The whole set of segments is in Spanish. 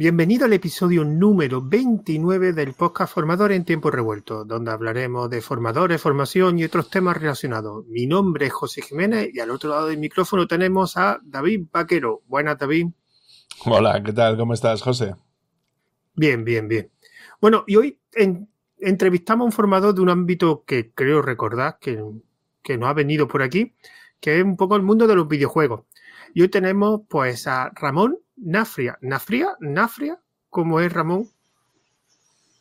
Bienvenido al episodio número 29 del podcast Formador en Tiempo Revuelto, donde hablaremos de formadores, formación y otros temas relacionados. Mi nombre es José Jiménez y al otro lado del micrófono tenemos a David Vaquero. Buenas, David. Hola, ¿qué tal? ¿Cómo estás, José? Bien, bien, bien. Bueno, y hoy entrevistamos a un formador de un ámbito que creo recordar que, que nos ha venido por aquí, que es un poco el mundo de los videojuegos. Y hoy tenemos pues a Ramón Nafria. ¿Nafria? ¿Nafria? ¿Cómo es Ramón?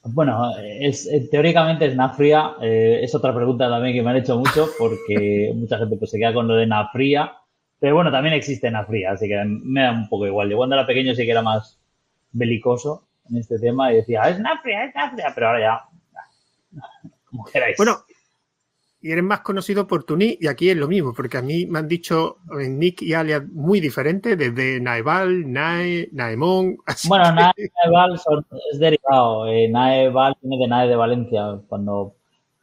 Bueno, es, eh, teóricamente es Nafria. Eh, es otra pregunta también que me han hecho mucho porque mucha gente pues, se queda con lo de Nafria. Pero bueno, también existe Nafria, así que me da un poco igual. Yo cuando era pequeño sí que era más belicoso en este tema y decía, es Nafria, es Nafria, pero ahora ya, como queráis. Bueno, y eres más conocido por tu nick, y aquí es lo mismo, porque a mí me han dicho en nick y alias muy diferentes, desde Naeval, Nae, Naemon. Bueno, Naeval es derivado. Eh, Naeval viene de Nae de Valencia. Cuando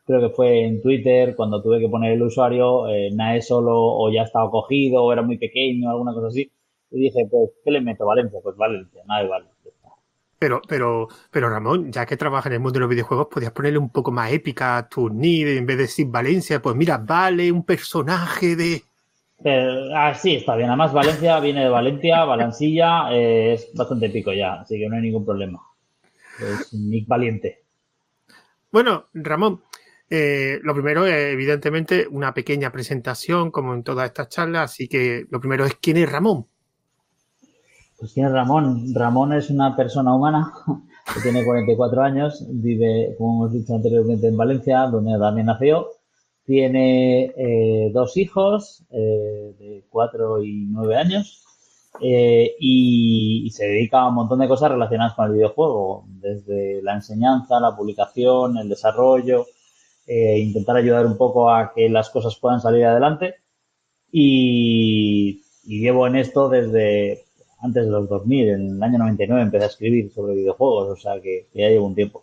creo que fue en Twitter, cuando tuve que poner el usuario, eh, Nae solo o ya estaba cogido, o era muy pequeño, alguna cosa así. Y dije, pues, ¿qué le meto? Valencia, pues Valencia, Naeval. Pero, pero, pero Ramón, ya que trabajas en el mundo de los videojuegos, podías ponerle un poco más épica a tu NID en vez de decir Valencia. Pues mira, vale un personaje de. ah, sí, está bien. Además, Valencia viene de Valencia, Valencilla, eh, es bastante épico ya, así que no hay ningún problema. Es un Nick Valiente. Bueno, Ramón, eh, lo primero es, evidentemente, una pequeña presentación, como en todas estas charlas, así que lo primero es quién es Ramón. Pues tiene Ramón. Ramón es una persona humana que tiene 44 años, vive, como hemos dicho anteriormente, en Valencia, donde también nació. Tiene eh, dos hijos eh, de 4 y 9 años eh, y, se dedica a un montón de cosas relacionadas con el videojuego, desde la enseñanza, la publicación, el desarrollo, intentar ayudar un poco a que las cosas puedan salir adelante. Y, y llevo en esto desde antes de los 2000, en el año 99 empecé a escribir sobre videojuegos, o sea que, ya llevo un tiempo.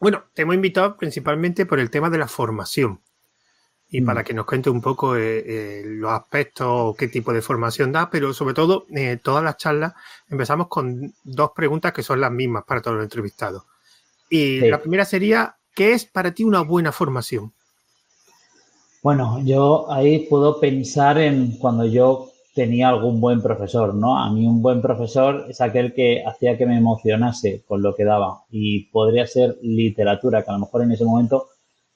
Bueno, te hemos invitado principalmente por el tema de la formación y mm. para que nos cuente un poco eh, eh, los aspectos, qué tipo de formación da, pero sobre todo eh, todas las charlas empezamos con dos preguntas que son las mismas para todos los entrevistados. Y la primera sería, ¿qué es para ti una buena formación? Bueno, yo ahí puedo pensar en cuando yo tenía algún buen profesor, ¿no? A mí un buen profesor es aquel que hacía que me emocionase con lo que daba y podría ser literatura, que a lo mejor en ese momento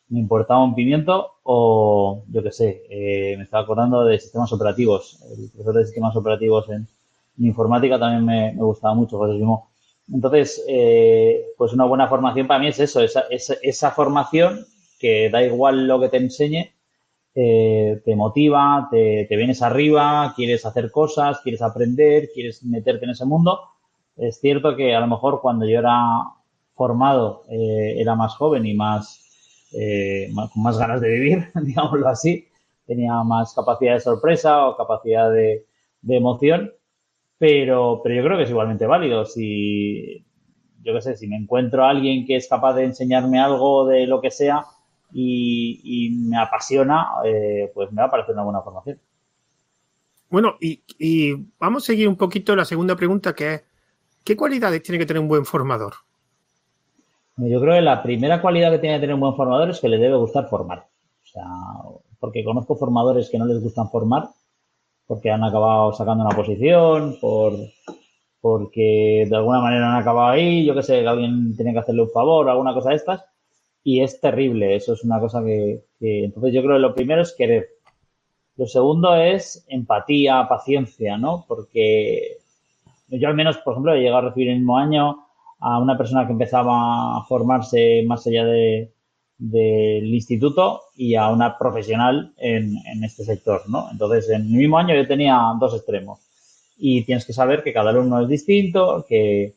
me importaba un pimiento o yo qué sé, eh, me estaba acordando de sistemas operativos. El profesor de sistemas operativos en, informática también me, gustaba mucho, José Simón. Entonces, eh, pues una buena formación para mí es eso, esa, esa, esa formación que da igual lo que te enseñe, eh, te motiva, te, vienes arriba, quieres hacer cosas, quieres aprender, quieres meterte en ese mundo. Es cierto que a lo mejor cuando yo era formado eh, era más joven y más, eh, con más ganas de vivir, digámoslo así, tenía más capacidad de sorpresa o capacidad de, de emoción, pero, pero yo creo que es igualmente válido. Si, yo qué sé, si me encuentro a alguien que es capaz de enseñarme algo de lo que sea, y, me apasiona, eh, pues me va a parecer una buena formación. Bueno, y, vamos a seguir un poquito la segunda pregunta, que es, ¿qué cualidades tiene que tener un buen formador? Yo creo que la primera cualidad que tiene que tener un buen formador es que le debe gustar formar. O sea, porque conozco formadores que no les gustan formar, porque han acabado sacando una posición, por, porque de alguna manera han acabado ahí, yo que sé, que alguien tiene que hacerle un favor, alguna cosa de estas, y es terrible. Eso es una cosa que, entonces yo creo que lo primero es querer. Lo segundo es empatía, paciencia, ¿no? Porque yo al menos, por ejemplo, he llegado a recibir el mismo año a una persona que empezaba a formarse más allá de, del instituto y a una profesional en, en, este sector, ¿no? Entonces, en el mismo año yo tenía dos extremos y tienes que saber que cada alumno es distinto, que,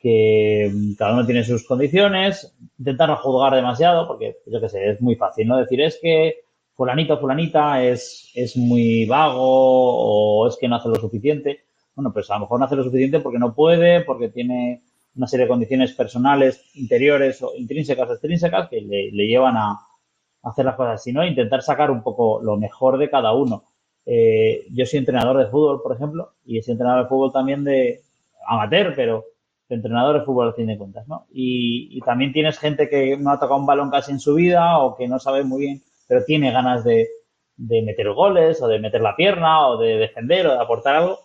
que cada uno tiene sus condiciones, intentar no juzgar demasiado, porque yo qué sé, es muy fácil, ¿no? Decir es que fulanito fulanita es, es muy vago o es que no hace lo suficiente. Bueno, pues a lo mejor no hace lo suficiente porque no puede, porque tiene una serie de condiciones personales, interiores o intrínsecas o extrínsecas que le, llevan a, hacer las cosas así, ¿no? Intentar sacar un poco lo mejor de cada uno. Eh, yo soy entrenador de fútbol, por ejemplo, y soy entrenador de fútbol también de, amateur, pero entrenador de fútbol al fin de cuentas, ¿no? Y, también tienes gente que no ha tocado un balón casi en su vida o que no sabe muy bien, pero tiene ganas de, de meter goles o de meter la pierna o de defender o de aportar algo.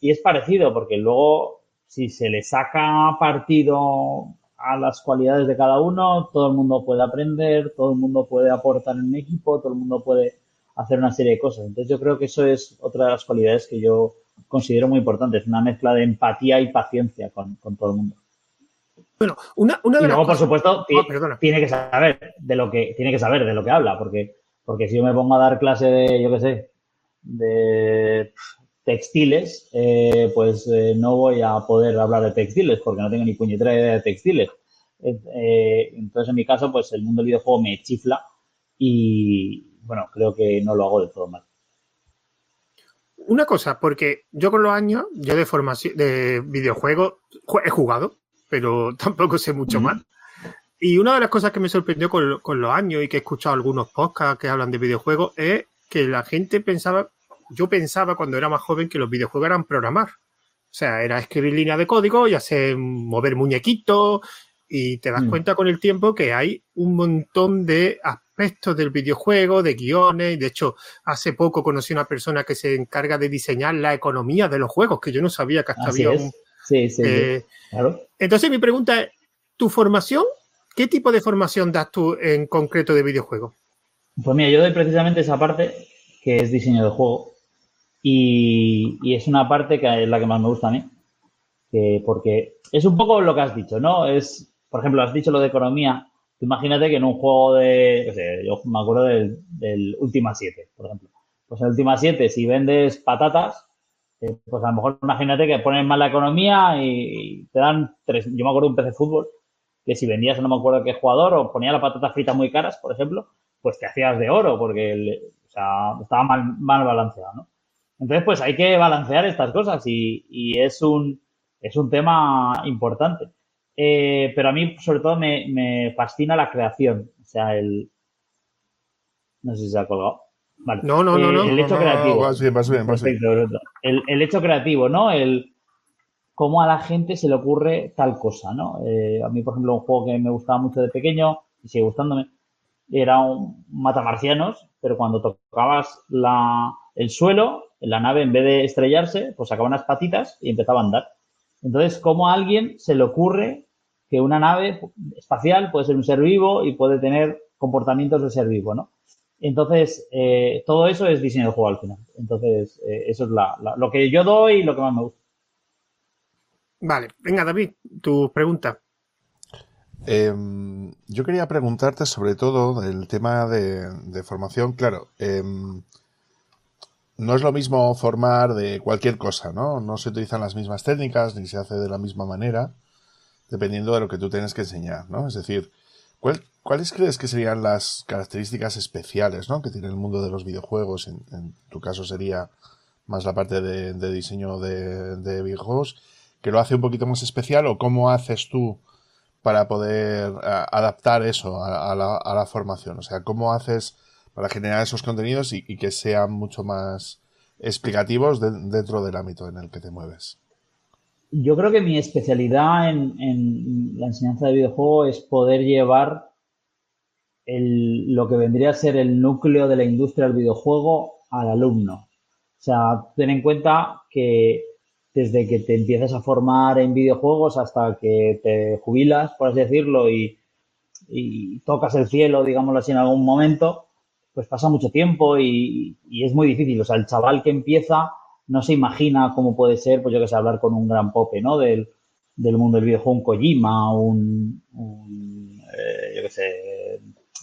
Y es parecido porque luego si se le saca partido a las cualidades de cada uno, todo el mundo puede aprender, todo el mundo puede aportar en un equipo, todo el mundo puede hacer una serie de cosas. Entonces yo creo que eso es otra de las cualidades que yo considero muy importantes, una mezcla de empatía y paciencia con, todo el mundo. Bueno, una, una de y luego, por supuesto, ah, tiene que saber de lo que tiene que saber de lo que habla, porque, porque si yo me pongo a dar clase de, yo qué sé, de textiles, eh, pues eh, no voy a poder hablar de textiles porque no tengo ni puñetera idea de textiles. Eh, entonces, en mi caso, pues el mundo del videojuego me chifla y, bueno, creo que no lo hago de todo mal. Una cosa, porque yo con los años, yo de formación, de videojuegos, he jugado, pero tampoco sé mucho más. Y una de las cosas que me sorprendió con, con, los años y que he escuchado algunos podcasts que hablan de videojuegos es que la gente pensaba yo pensaba cuando era más joven que los videojuegos eran programar. O sea, era escribir líneas de código y hacer mover muñequitos y te das mm. cuenta con el tiempo que hay un montón de aspectos del videojuego, de guiones. De hecho, hace poco conocí a una persona que se encarga de diseñar la economía de los juegos, que yo no sabía que hasta había un... Sí, sí, eh, Entonces mi pregunta es, ¿tu formación? ¿Qué tipo de formación das tú en concreto de videojuegos? Pues mira, yo doy precisamente esa parte que es diseño de juego y, es una parte que es la que más me gusta a mí, porque es un poco lo que has dicho, ¿no? Es, por ejemplo, has dicho lo de economía. Imagínate que en un juego de, yo me acuerdo del, del Ultima 7, por ejemplo. Pues en Ultima 7, si vendes patatas, eh, pues a lo mejor imagínate que ponen mal la economía y, te dan tres. Yo me acuerdo de un PC de fútbol que si vendías, no me acuerdo qué jugador, o ponía las patatas fritas muy caras, por ejemplo, pues te hacías de oro porque o sea, estaba mal, mal balanceado, ¿no? Entonces, pues hay que balancear estas cosas y, es, un, es un tema importante. Eh, pero a mí, sobre todo, me, fascina la creación. O sea, el. No sé si se ha colgado. Vale. No, no, no, El hecho creativo. El, el, hecho creativo, ¿no? El cómo a la gente se le ocurre tal cosa, ¿no? Eh, a mí, por ejemplo, un juego que me gustaba mucho de pequeño y sigue gustándome era un matamarcianos, pero cuando tocabas la, el suelo, la nave en vez de estrellarse, pues sacaba unas patitas y empezaba a andar. Entonces, ¿cómo a alguien se le ocurre que una nave espacial puede ser un ser vivo y puede tener comportamientos de ser vivo, ¿no? Entonces, eh, todo eso es diseño de juego al final. Entonces, eh, eso es lo que yo doy y lo que más me gusta. Vale, venga David, tu pregunta. Em, yo quería preguntarte sobre todo el tema de, formación. Claro, no es lo mismo formar de cualquier cosa, ¿no? No se utilizan las mismas técnicas ni se hace de la misma manera, dependiendo de lo que tú tienes que enseñar, ¿no? Es decir, ¿cuáles crees que serían las características especiales, ¿no? Que tiene el mundo de los videojuegos? En, tu caso sería más la parte de, diseño de, videojuegos, que lo hace un poquito más especial o cómo haces tú para poder adaptar eso a, la, formación? O sea, ¿cómo haces para generar esos contenidos y, que sean mucho más explicativos dentro del ámbito en el que te mueves. Yo creo que mi especialidad en, la enseñanza de videojuego es poder llevar lo que vendría a ser el núcleo de la industria del videojuego al alumno. O sea, ten en cuenta que desde que te empiezas a formar en videojuegos hasta que te jubilas, por así decirlo, y, y tocas el cielo, digámoslo así, en algún momento, pues pasa mucho tiempo y, es muy difícil. O sea, el chaval que empieza no se imagina cómo puede ser, pues yo que sé, hablar con un gran pope, ¿no? Del, mundo del videojuego, un Kojima, un, un eh, yo que sé,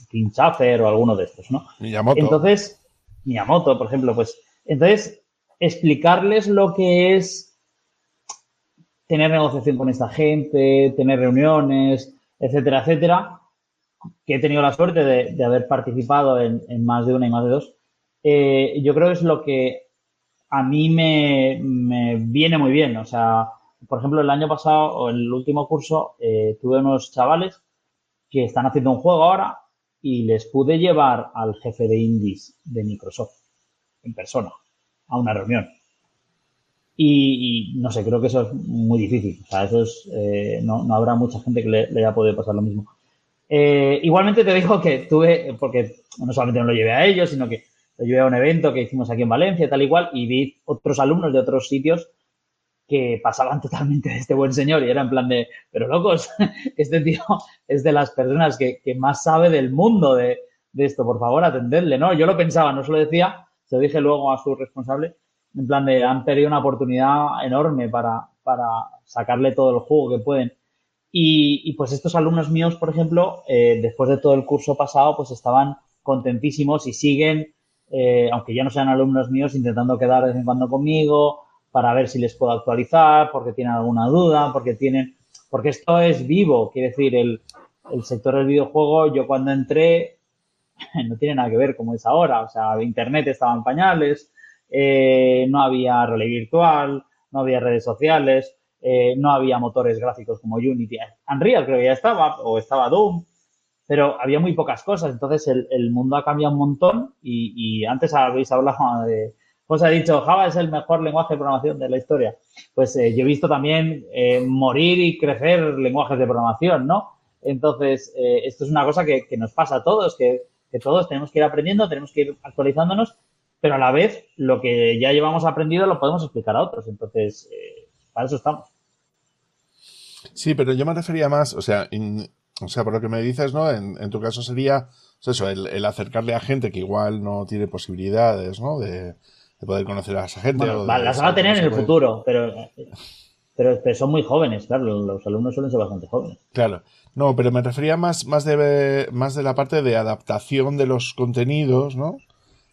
Tim Schafer o alguno de estos, ¿no? Miyamoto. Entonces, Miyamoto, por ejemplo, pues, entonces, explicarles lo que es tener negociación con esta gente, tener reuniones, etcétera, etcétera, que he tenido la suerte de, haber participado en, más de una y más de dos, eh, yo creo que es lo que a mí me, viene muy bien. O sea, por ejemplo, el año pasado o el último curso eh, tuve unos chavales que están haciendo un juego ahora y les pude llevar al jefe de indies de Microsoft en persona a una reunión. Y, no sé, creo que eso es muy difícil. O sea, eso es, eh, no, no, habrá mucha gente que le, le haya podido pasar lo mismo. Eh, igualmente te digo que tuve, porque no solamente no lo llevé a ellos, sino que lo llevé a un evento que hicimos aquí en Valencia, tal igual, y vi otros alumnos de otros sitios que pasaban totalmente de este buen señor y era en plan de, pero locos, este tío es de las personas que, más sabe del mundo de, esto, por favor, atendedle, ¿no? Yo lo pensaba, no se lo decía, se lo dije luego a su responsable, en plan de, han perdido una oportunidad enorme para, para sacarle todo el juego que pueden. Y, pues estos alumnos míos, por ejemplo, eh, después de todo el curso pasado, pues estaban contentísimos y siguen, eh, aunque ya no sean alumnos míos, intentando quedar de vez en cuando conmigo para ver si les puedo actualizar, porque tienen alguna duda, porque tienen, porque esto es vivo, quiere decir, el, el sector del videojuego, yo cuando entré, no tiene nada que ver como es ahora, o sea, Internet estaba en pañales, eh, no había relay virtual, no había redes sociales, eh, no había motores gráficos como Unity. Unreal creo que ya estaba, o estaba Doom, pero había muy pocas cosas. Entonces el, mundo ha cambiado un montón y, antes habéis hablado de, pues ha dicho, Java es el mejor lenguaje de programación de la historia. Pues eh, yo he visto también eh, morir y crecer lenguajes de programación, ¿no? Entonces, esto es una cosa que, nos pasa a todos, que, que, todos tenemos que ir aprendiendo, tenemos que ir actualizándonos, pero a la vez lo que ya llevamos aprendido lo podemos explicar a otros. Entonces, para eso estamos. Sí, pero yo me refería más, o sea, o sea, por lo que me dices, ¿no? En, en tu caso sería, pues eso, el, acercarle a gente que igual no tiene posibilidades, ¿no? De, poder conocer a esa gente. Bueno, las va a tener en el futuro, pero, pero, son muy jóvenes, claro, los alumnos suelen ser bastante jóvenes. Claro. No, pero me refería más, más, de, más de la parte de adaptación de los contenidos, ¿no?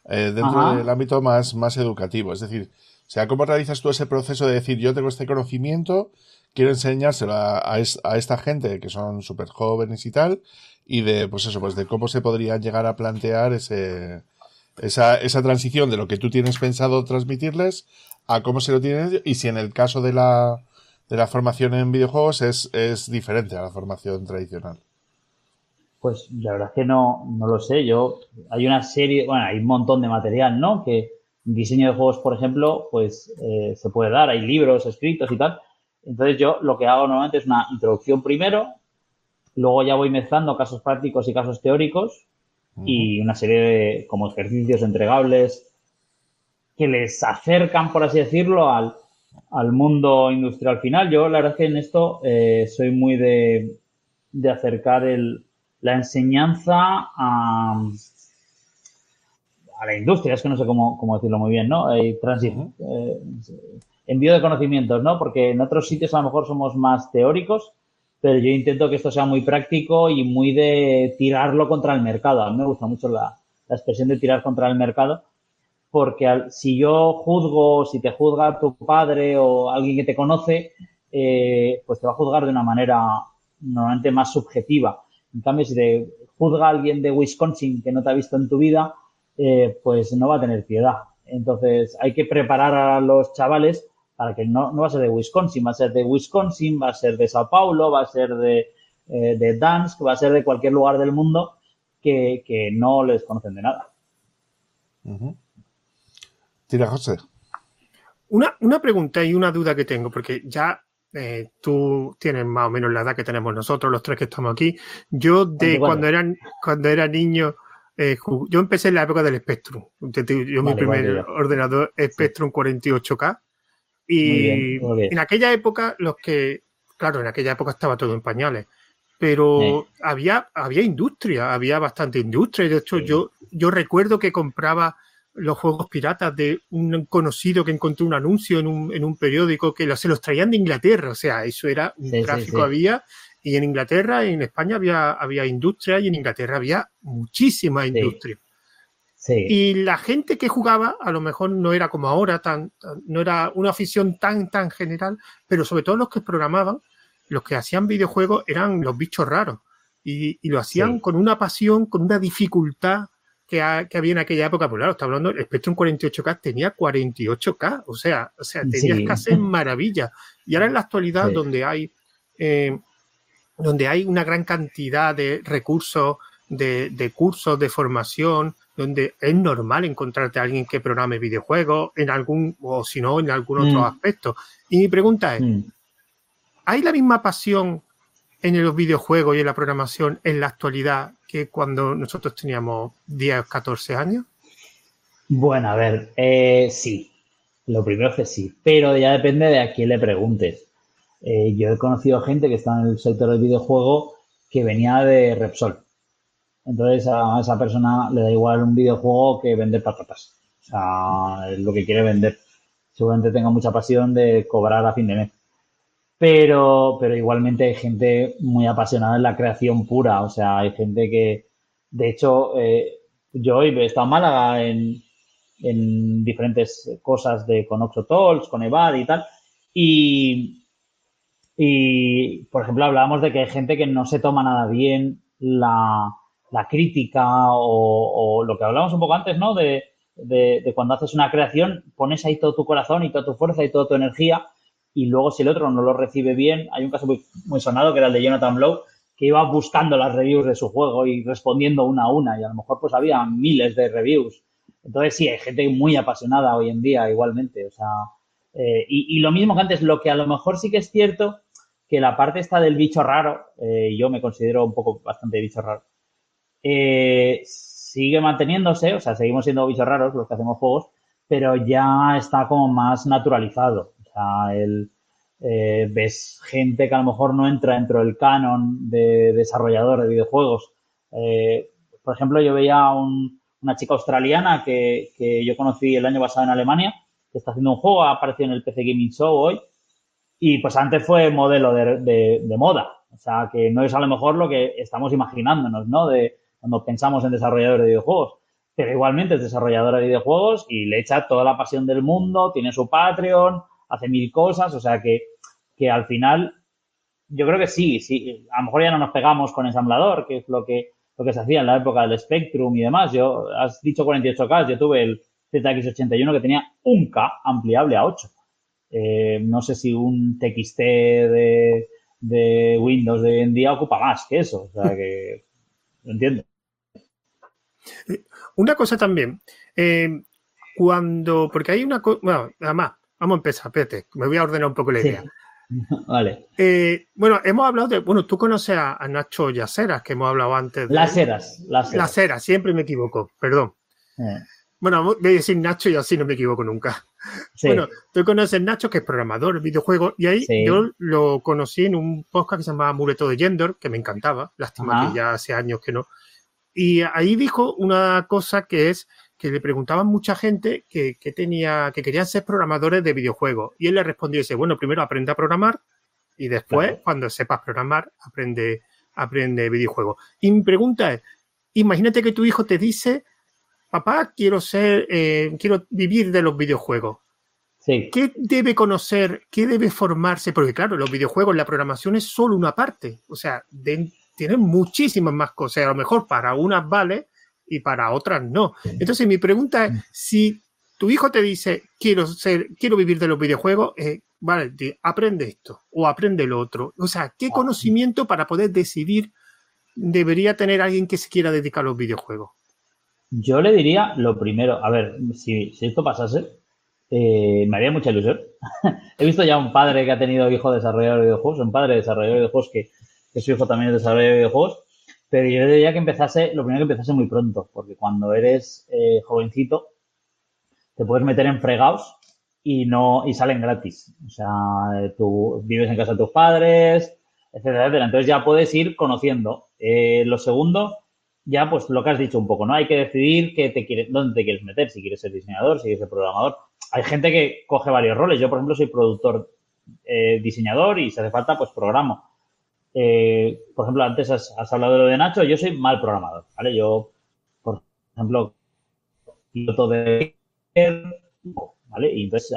Eh, dentro del ámbito más, más educativo. Es decir, o sea, ¿cómo realizas tú ese proceso de decir, yo tengo este conocimiento quiero enseñárselo a, esta gente que son súper jóvenes y tal, y de, pues eso, pues de cómo se podría llegar a plantear ese, esa, esa transición de lo que tú tienes pensado transmitirles a cómo se lo tienen y si en el caso de la, de la formación en videojuegos es, es diferente a la formación tradicional. Pues la verdad es que no, no lo sé. Yo, hay una serie, bueno, hay un montón de material, ¿no? Que diseño de juegos, por ejemplo, pues eh, se puede dar, hay libros escritos y tal, entonces yo lo que hago normalmente es una introducción primero, luego ya voy mezclando casos prácticos y casos teóricos y una serie de como ejercicios entregables que les acercan, por así decirlo, al, mundo industrial final. Yo la verdad es que en esto eh, soy muy de, acercar el, la enseñanza a, a la industria, es que no sé cómo, decirlo muy bien, ¿no? Eh, envío de conocimientos, ¿no? Porque en otros sitios a lo mejor somos más teóricos, pero yo intento que esto sea muy práctico y muy de tirarlo contra el mercado. A mí me gusta mucho la, expresión de tirar contra el mercado, porque si yo juzgo, si te juzga tu padre o alguien que te conoce, eh, pues te va a juzgar de una manera normalmente más subjetiva. En cambio, si te juzga alguien de Wisconsin que no te ha visto en tu vida, eh, pues no va a tener piedad. Entonces, hay que preparar a los chavales para que no, no va a ser de Wisconsin, va a ser de Wisconsin, va a ser de Sao Paulo, va a ser de, eh, de Dansk, va a ser de cualquier lugar del mundo que, no les conocen de nada. Tira, José. Una, una, pregunta y una duda que tengo, porque ya eh, tú tienes más o menos la edad que tenemos nosotros, los tres que estamos aquí. Yo de cuando era, cuando era niño, eh, yo empecé en la época del Spectrum. Yo mi primer ordenador Spectrum 48K y en aquella época, los que, claro, en aquella época estaba todo en pañales, pero había, había industria, había bastante industria. De hecho, yo, yo recuerdo que compraba los juegos piratas de un conocido que encontró un anuncio en un, en un periódico que se los traían de Inglaterra. O sea, eso era un tráfico había. Y en Inglaterra, en España había, había industria y en Inglaterra había muchísima industria. Y la gente que jugaba a lo mejor no era como ahora, tan, no era una afición tan, tan general, pero sobre todo los que programaban, los que hacían videojuegos eran los bichos raros. Y, lo hacían con una pasión, con una dificultad que, había en aquella época. Pues claro, está hablando, el Spectrum 48K tenía 48K, o sea, o sea tenías que hacer maravilla. Y ahora en la actualidad, donde hay eh, donde hay una gran cantidad de recursos, de, de cursos, de formación, donde es normal encontrarte a alguien que programe videojuegos en algún, o si no, en algún otro Mm. aspecto. Y mi pregunta es, Mm. ¿hay la misma pasión en los videojuegos y en la programación en la actualidad que cuando nosotros teníamos 10 o 14 años? Bueno, a ver, eh, sí. Lo primero es que sí, pero ya depende de a quién le preguntes. Eh, yo he conocido gente que está en el sector del videojuego que venía de Repsol. Entonces a esa persona le da igual un videojuego que vender patatas. O sea, es lo que quiere vender. Seguramente tenga mucha pasión de cobrar a fin de mes. Pero, pero igualmente hay gente muy apasionada en la creación pura. O sea, hay gente que, de hecho, eh, yo hoy he estado en Málaga en, en diferentes cosas de con Oxo con Evad y tal. Y, y, por ejemplo, hablábamos de que hay gente que no se toma nada bien la, la crítica o, lo que hablábamos un poco antes, ¿no? De, de, de cuando haces una creación, pones ahí todo tu corazón y toda tu fuerza y toda tu energía y luego si el otro no lo recibe bien, hay un caso muy, muy sonado que era el de Jonathan Blow, que iba buscando las reviews de su juego y respondiendo una a una y a lo mejor pues había miles de reviews. Entonces sí, hay gente muy apasionada hoy en día igualmente, o sea, eh, y, lo mismo que antes, lo que a lo mejor sí que es cierto, que la parte esta del bicho raro, eh, yo me considero un poco bastante bicho raro, eh, sigue manteniéndose, o sea, seguimos siendo bichos raros los que hacemos juegos, pero ya está como más naturalizado. O sea, el, eh, ves gente que a lo mejor no entra dentro del canon de desarrollador de videojuegos. Eh, por ejemplo, yo veía un, una chica australiana que, que, yo conocí el año pasado en Alemania, que está haciendo un juego, ha aparecido en el PC Gaming Show hoy, y pues antes fue modelo de, de, de moda. O sea, que no es a lo mejor lo que estamos imaginándonos, ¿no? De cuando pensamos en desarrollador de videojuegos. Pero igualmente es desarrolladora de videojuegos y le echa toda la pasión del mundo, tiene su Patreon, hace mil cosas, o sea que, que al final yo creo que sí, sí, a lo mejor ya no nos pegamos con ensamblador, que es lo que, lo que se hacía en la época del Spectrum y demás. Yo, has dicho 48K, yo tuve el ZX81 que tenía un K ampliable a 8. Eh, no sé si un TXT de, de Windows de hoy en día ocupa más que eso, o sea que lo entiendo. Una cosa también, eh, cuando, porque hay una cosa, bueno, además, vamos a empezar, espérate, me voy a ordenar un poco la idea. Sí. Vale. Eh, bueno, hemos hablado de, bueno, tú conoces a, a Nacho Yaceras, que hemos hablado antes. De, las Heras, las Las Heras, siempre me equivoco, perdón. Eh. Bueno, voy a decir Nacho y así no me equivoco nunca. Sí. Bueno, tú conoces a Nacho, que es programador de videojuegos, y ahí Sí. yo lo conocí en un podcast que se llamaba Muleto de Gender, que me encantaba, lástima Ajá. que ya hace años que no. Y ahí dijo una cosa que es que le preguntaban mucha gente que, que tenía, que querían ser programadores de videojuegos. Y él le respondió dice, bueno, primero aprende a programar y después, Claro. cuando sepas programar, aprende, aprende videojuegos. Y mi pregunta es, imagínate que tu hijo te dice, papá, quiero ser, eh, quiero vivir de los videojuegos. Sí. ¿Qué debe conocer? ¿Qué debe formarse? Porque claro, los videojuegos, la programación es solo una parte. O sea, de- tienen muchísimas más cosas. A lo mejor para unas vale y para otras no. Entonces mi pregunta es, si tu hijo te dice, quiero ser, quiero vivir de los videojuegos, eh, vale, aprende esto o aprende lo otro. O sea, ¿qué conocimiento para poder decidir debería tener alguien que se quiera dedicar a los videojuegos? Yo le diría lo primero, a ver, si, si esto pasase, eh, me haría mucha ilusión. He visto ya un padre que ha tenido hijo desarrollador de videojuegos, un padre desarrollador de videojuegos que, que su hijo también es desarrollador de videojuegos, pero yo diría que empezase, lo primero que empezase muy pronto, porque cuando eres eh, jovencito te puedes meter en fregados y no y salen gratis. O sea, tú vives en casa de tus padres, etcétera, etcétera. Entonces ya puedes ir conociendo. Eh, lo segundo, ya pues lo que has dicho un poco, ¿no? Hay que decidir qué te quieres, dónde te quieres meter, si quieres ser diseñador, si quieres ser programador. Hay gente que coge varios roles. Yo, por ejemplo, soy productor, eh, diseñador y si hace falta, pues programo. Eh, por ejemplo, antes has, hablado de lo de Nacho, yo soy mal programador, ¿vale? Yo, por ejemplo, piloto de... ¿vale? Y entonces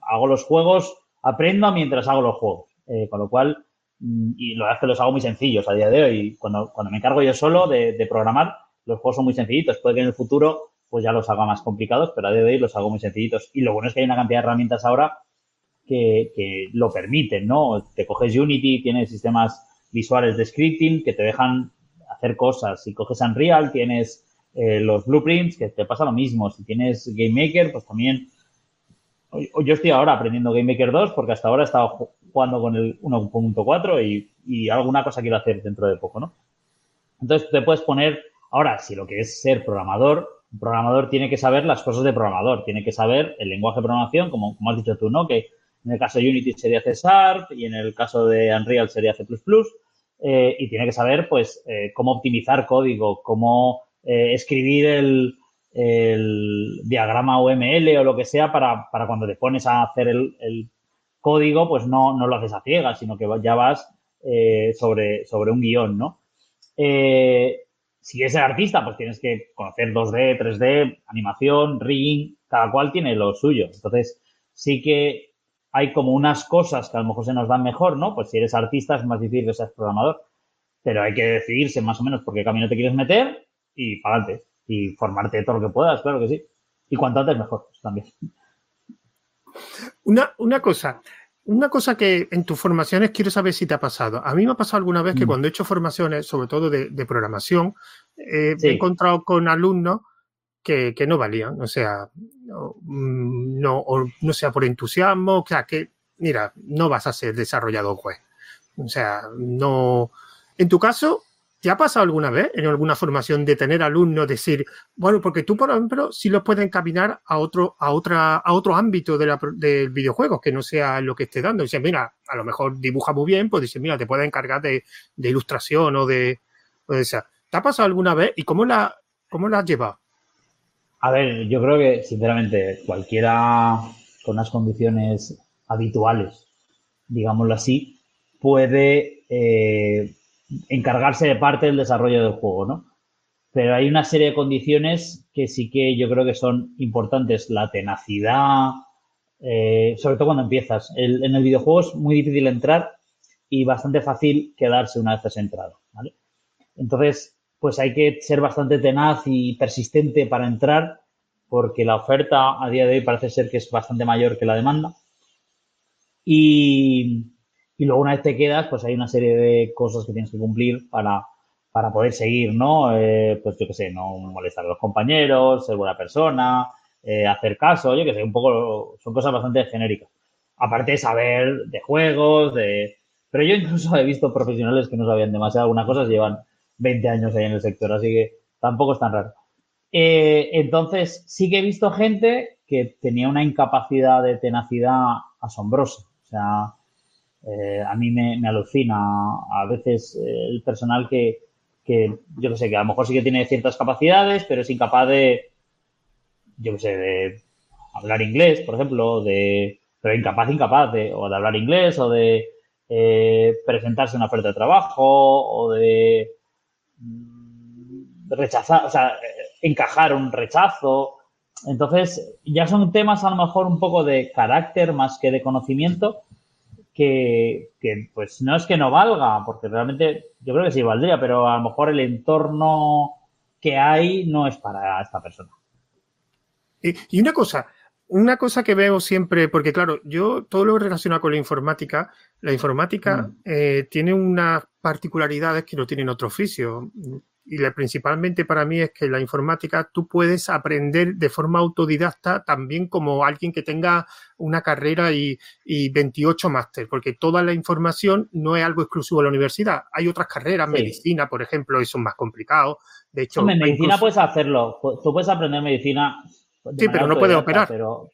hago los juegos, aprendo mientras hago los juegos. Eh, con lo cual, mm, y la verdad es que los hago muy sencillos a día de hoy. Cuando, cuando me encargo yo solo de, programar, los juegos son muy sencillitos. Puede que en el futuro pues ya los haga más complicados, pero a día de hoy los hago muy sencillitos. Y lo bueno es que hay una cantidad de herramientas ahora que lo permiten, ¿no? Te coges Unity, tienes sistemas visuales de scripting que te dejan hacer cosas. Si coges Unreal, tienes eh, los blueprints, que te pasa lo mismo. Si tienes GameMaker, pues también. Yo estoy ahora aprendiendo GameMaker 2 porque hasta ahora he estado jugando con el 1.4 y, y alguna cosa quiero hacer dentro de poco, ¿no? Entonces te puedes poner, ahora, si lo que es ser programador, un programador tiene que saber las cosas de programador, tiene que saber el lenguaje de programación, como, como has dicho tú, ¿no? Que en el caso de Unity sería C Sharp y en el caso de Unreal sería C++, eh, y tiene que saber, pues, eh, cómo optimizar código, cómo eh, escribir el, diagrama UML o lo que sea para, cuando te pones a hacer el, código, pues no, no, lo haces a ciegas, sino que ya vas sobre, sobre un guion, ¿no? si eres artista, pues tienes que conocer 2D, 3D, animación, rigging, cada cual tiene lo suyo. Entonces, sí que hay como unas cosas que a lo mejor se nos dan mejor, ¿no? Pues si eres artista es más difícil que seas programador, pero hay que decidirse más o menos por qué camino te quieres meter y para adelante. Y formarte todo lo que puedas, claro que sí. Y cuanto antes mejor, pues, también. Una, una cosa, una cosa que en tus formaciones quiero saber si te ha pasado. A mí me ha pasado alguna vez que mm. cuando he hecho formaciones, sobre todo de, programación, eh, he encontrado con alumnos que, no valían. O sea, mm, no, no sea por entusiasmo, o sea, que, mira, no vas a ser desarrollador web. O sea, no. En tu caso, ¿Te ha pasado alguna vez en alguna formación de tener alumnos decir, bueno, porque tú, por ejemplo, sí los puedes encaminar a otro, a otra, a otro ámbito de la, del videojuego, que no sea lo que esté dando? Dice, mira, a lo mejor dibuja muy bien, pues dice, mira, te puedes encargar de, ilustración o de, o de esa. ¿Te ha pasado alguna vez y cómo la, cómo la has llevado? A ver, yo creo que, sinceramente, cualquiera con unas condiciones habituales, digámoslo así, puede eh, encargarse de parte del desarrollo del juego, ¿no? Pero hay una serie de condiciones que sí que yo creo que son importantes. La tenacidad, eh, sobre todo cuando empiezas. en el videojuego es muy difícil entrar y bastante fácil quedarse una vez has entrado, ¿vale? Entonces, pues hay que ser bastante tenaz y persistente para entrar porque la oferta a día de hoy parece ser que es bastante mayor que la demanda. Y, y luego una vez te quedas, pues hay una serie de cosas que tienes que cumplir para, para poder seguir, ¿no? Eh, pues yo qué sé, no molestar a los compañeros, ser buena persona, eh, hacer caso, yo qué sé, un poco, son cosas bastante genéricas. Aparte de saber de juegos, de... Pero yo incluso he visto profesionales que no sabían demasiado algunas cosas, llevan 20 años ahí en el sector, así que tampoco es tan raro. Eh, entonces, sí que he visto gente que tenía una incapacidad de tenacidad asombrosa. O sea, eh, a mí me, alucina a veces eh, el personal que, que, yo no sé, que a lo mejor sí que tiene ciertas capacidades, pero es incapaz de, yo qué sé, de hablar inglés, por ejemplo, de, pero incapaz, incapaz de, o de hablar inglés, o de presentarse una oferta de trabajo, o de rechazar, o sea, encajar un rechazo. Entonces, ya son temas a lo mejor un poco de carácter más que de conocimiento, que, pues no es que no valga, porque realmente yo creo que sí valdría, pero a lo mejor el entorno que hay no es para esta persona. Y, una cosa, una cosa que veo siempre, porque claro, yo todo lo relacionado con la informática, la informática mm. eh, tiene unas particularidades que no tienen otro oficio y principalmente para mí es que la informática tú puedes aprender de forma autodidacta también como alguien que tenga una carrera y, 28 máster, porque toda la información no es algo exclusivo de la universidad. Hay otras carreras, medicina, por ejemplo, y son más complicados. De hecho, en medicina puedes hacerlo. Tú puedes aprender medicina Sí, pero no puede operar. Pero...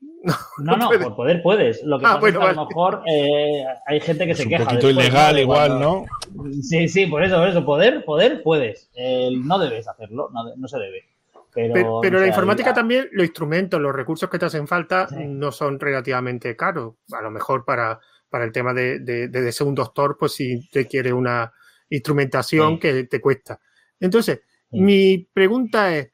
No, no, por poder puedes. Lo que ah, pasa es que a lo mejor eh, hay gente que se queja. Un poquito ilegal, igual, ¿no? Sí, sí, por eso, por eso. Poder, poder, puedes. no debes hacerlo, no, se debe. Pero, pero, la informática también, los instrumentos, los recursos que te hacen falta no son relativamente caros. A lo mejor para, para el tema de, de, ser un doctor, pues si te quiere una instrumentación que te cuesta. Entonces, mi pregunta es,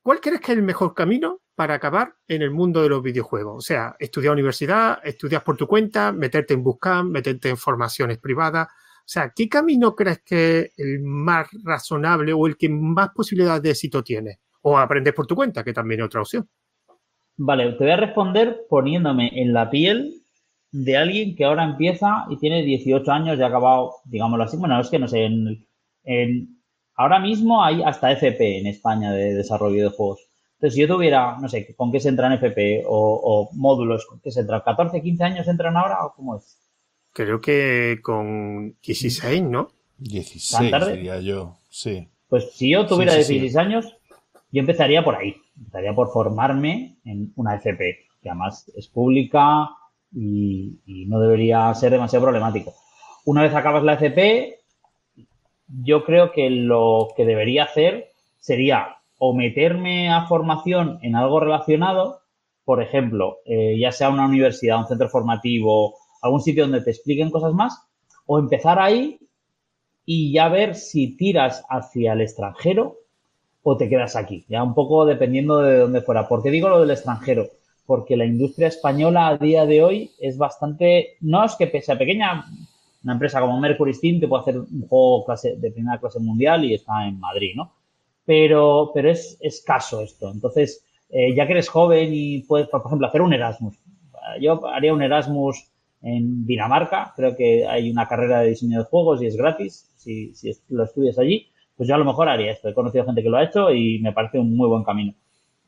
¿cuál crees que es el mejor camino para acabar en el mundo de los videojuegos. O sea, estudiar universidad, estudiar por tu cuenta, meterte en buscar, meterte en formaciones privadas. O sea, ¿qué camino crees que es el más razonable o el que más posibilidades de éxito tiene? O aprender por tu cuenta, que también es otra opción. Vale, te voy a responder poniéndome en la piel de alguien que ahora empieza y tiene 18 años y ha acabado, digámoslo así, bueno, es que no sé, en, ahora mismo hay hasta FP en España de desarrollo de juegos. Entonces, si yo tuviera, no sé, con qué se entra en FP o, módulos, ¿con qué se entra? ¿14, 15 años entran ahora o cómo es? Creo que con 16, ¿no? 16, diría yo, sí. Pues si yo tuviera 16 años, yo empezaría por ahí. Empezaría por formarme en una FP, que además es pública y, no debería ser demasiado problemático. Una vez acabas la FP, yo creo que lo que debería hacer sería o meterme a formación en algo relacionado, por ejemplo, eh, ya sea una universidad, un centro formativo, algún sitio donde te expliquen cosas más, o empezar ahí y ya ver si tiras hacia el extranjero o te quedas aquí, ya un poco dependiendo de dónde fuera. ¿Por qué digo lo del extranjero? Porque la industria española a día de hoy es bastante, no es que sea pequeña, una empresa como Mercury Steam te puede hacer un juego de primera clase mundial y está en Madrid, ¿no? Pero, pero es escaso esto. Entonces, eh, ya que eres joven y puedes, por ejemplo, hacer un Erasmus. Yo haría un Erasmus en Dinamarca, creo que hay una carrera de diseño de juegos y es gratis si, si lo estudias allí pues yo a lo mejor haría esto. He conocido gente que lo ha hecho y me parece un muy buen camino.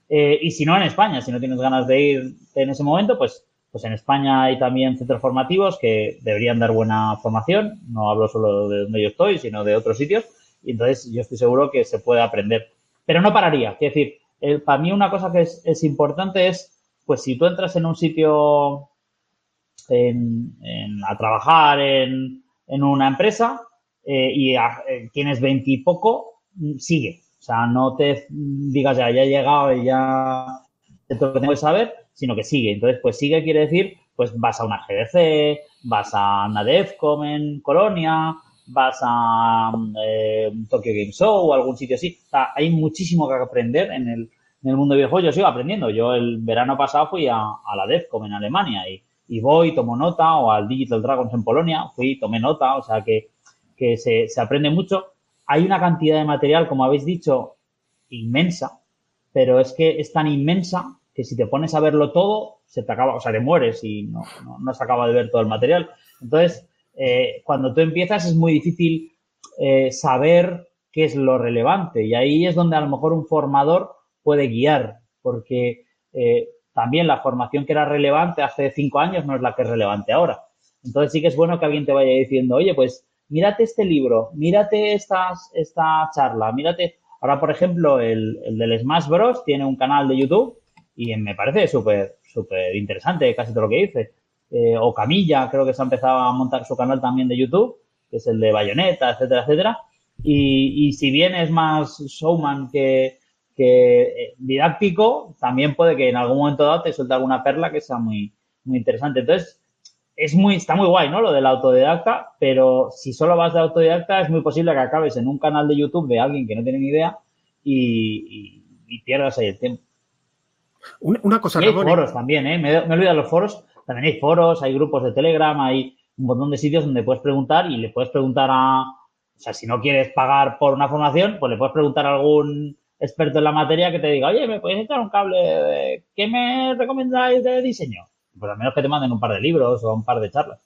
Eh, y si no, en España, si no tienes ganas de ir en ese momento, pues, pues en España hay también centros formativos que deberían dar buena formación. No hablo solo de donde yo estoy, sino de otros sitios. Y entonces yo estoy seguro que se puede aprender. Pero no pararía. Quiero decir, para mí una cosa que es, importante es, pues si tú entras en un sitio a trabajar en, en una empresa, eh, y eh, tienes 20 y poco, mm, sigue. O sea, no te digas ya, ya he llegado y ya todo lo que tengo que saber, sino que sigue. Entonces, pues sigue quiere decir, pues vas a una GDC, vas a una DEFCOM en Colonia, vas a eh, Tokyo Game Show o algún sitio así. O sea, hay muchísimo que aprender en el, en el mundo de videojuegos. Yo sigo aprendiendo. Yo el verano pasado fui a, a la DEFCOM en Alemania y, y voy, tomo nota, o al Digital Dragons en Polonia, fui, tomé nota, o sea que que se, aprende mucho. Hay una cantidad de material, como habéis dicho, inmensa, pero es que es tan inmensa que si te pones a verlo todo, se te acaba, o sea, te mueres y no, no, se acaba de ver todo el material. Entonces, eh, cuando tú empiezas es muy difícil eh, saber qué es lo relevante y ahí es donde a lo mejor un formador puede guiar, porque eh, también la formación que era relevante hace cinco años no es la que es relevante ahora. Entonces sí que es bueno que alguien te vaya diciendo, oye, pues mírate este libro, mírate estas, esta charla, mírate. Ahora, por ejemplo, el, el del Smash Bros. tiene un canal de YouTube y me parece súper, súper interesante casi todo lo que dice. Eh, o Camilla, creo que se ha empezado a montar su canal también de YouTube, que es el de Bayonetta, etcétera, etcétera. Y, y si bien es más showman que, que eh, didáctico, también puede que en algún momento dado te suelte alguna perla que sea muy, muy interesante. Entonces, es muy, está muy guay, ¿no? Lo del autodidacta, pero si solo vas de autodidacta es muy posible que acabes en un canal de YouTube de alguien que no tiene ni idea y, pierdas ahí el tiempo. Una, cosa y hay foros también, ¿eh? Me, me olvidado de los foros. También hay foros, hay grupos de Telegram, hay un montón de sitios donde puedes preguntar y le puedes preguntar a... O sea, si no quieres pagar por una formación, pues le puedes preguntar a algún experto en la materia que te diga, oye, ¿me puedes echar un cable? ¿Qué me recomendáis de diseño? Pues al menos que te manden un par de libros o un par de charlas.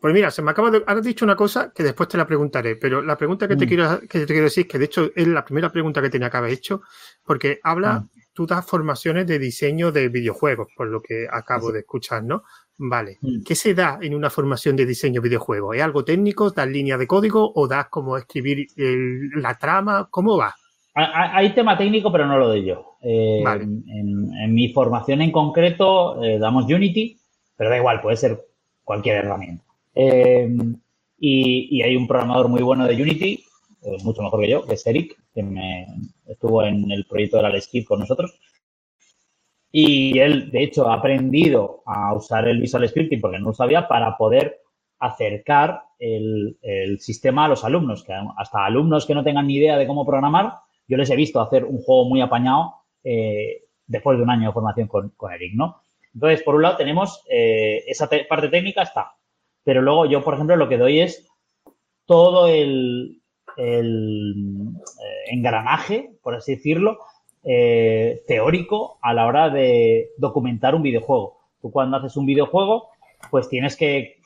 Pues mira, se me acaba de. Has dicho una cosa que después te la preguntaré, pero la pregunta que te, mm. quiero, que te quiero decir, que de hecho es la primera pregunta que tenía que haber hecho, porque habla, mm. Tú das formaciones de diseño de videojuegos, por lo que acabo de escuchar, ¿no? Vale. Mm. ¿Qué se da en una formación de diseño de videojuegos? ¿Es algo técnico? ¿Das líneas de código? ¿O das como escribir la trama? ¿Cómo va? Hay tema técnico, pero no lo doy yo. Eh, en, mi formación en concreto eh, damos Unity, pero da igual, puede ser cualquier herramienta. Eh, y, hay un programador muy bueno de Unity, mucho mejor que yo, que es Eric, que me estuvo en el proyecto de la Skip con nosotros. Y él, de hecho, ha aprendido a usar el Visual Scripting porque no lo sabía para poder acercar el, el sistema a los alumnos, que hasta alumnos que no tengan ni idea de cómo programar, yo les he visto hacer un juego muy apañado eh, después de un año de formación con, Eric, ¿no? Entonces, por un lado tenemos eh, esa parte técnica está, pero luego yo, por ejemplo, lo que doy es todo el, el eh, engranaje, por así decirlo, teórico a la hora de documentar un videojuego. Tú cuando haces un videojuego, pues tienes que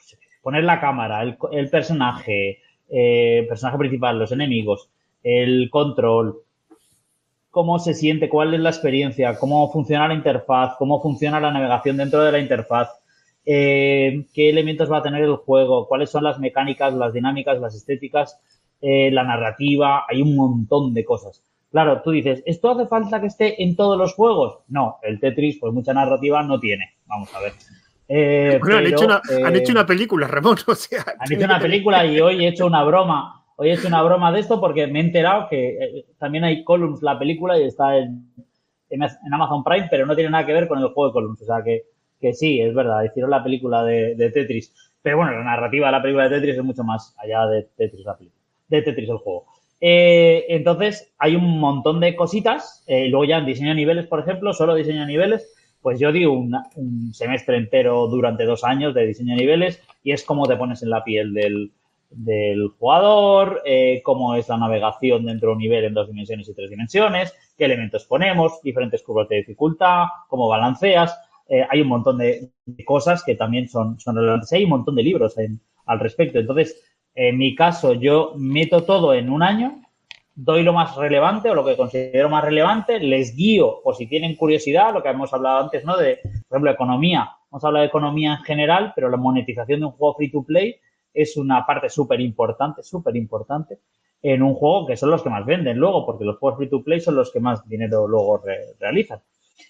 poner la cámara, el, el personaje, eh, personaje principal, los enemigos, el control, cómo se siente, cuál es la experiencia, cómo funciona la interfaz, cómo funciona la navegación dentro de la interfaz, eh, qué elementos va a tener el juego, cuáles son las mecánicas, las dinámicas, las estéticas, eh, la narrativa, hay un montón de cosas. Claro, tú dices, ¿esto hace falta que esté en todos los juegos? No, el Tetris, pues mucha narrativa no tiene. Vamos a ver. Eh, han, hecho una, han, hecho una, película, Ramón. O sea, han hecho una película y hoy he hecho una broma. Hoy he hecho una broma de esto porque me he enterado que también hay Columns, la película, y está en, en, Amazon Prime, pero no tiene nada que ver con el juego de Columns. O sea que, que sí, es verdad, hicieron la película de, de, Tetris. Pero bueno, la narrativa de la película de Tetris es mucho más allá de Tetris la película de Tetris el juego. Eh, entonces, hay un montón de cositas. Eh, luego ya en diseño de niveles, por ejemplo, solo diseño de niveles, pues yo digo un semestre entero durante dos años de diseño de niveles y es como te pones en la piel del, jugador, eh, cómo es la navegación dentro de un nivel en dos dimensiones y tres dimensiones, qué elementos ponemos, diferentes curvas de dificultad, cómo balanceas. hay un montón de, cosas que también son, son relevantes. Hay un montón de libros al respecto. Entonces, en mi caso, yo meto todo en un año, doy lo más relevante o lo que considero más relevante, les guío por si tienen curiosidad, lo que hemos hablado antes, ¿no? De, por ejemplo, economía. Hemos hablado de economía en general, pero la monetización de un juego free to play es una parte súper importante, súper importante en un juego que son los que más venden luego, porque los juegos free to play son los que más dinero luego realizan.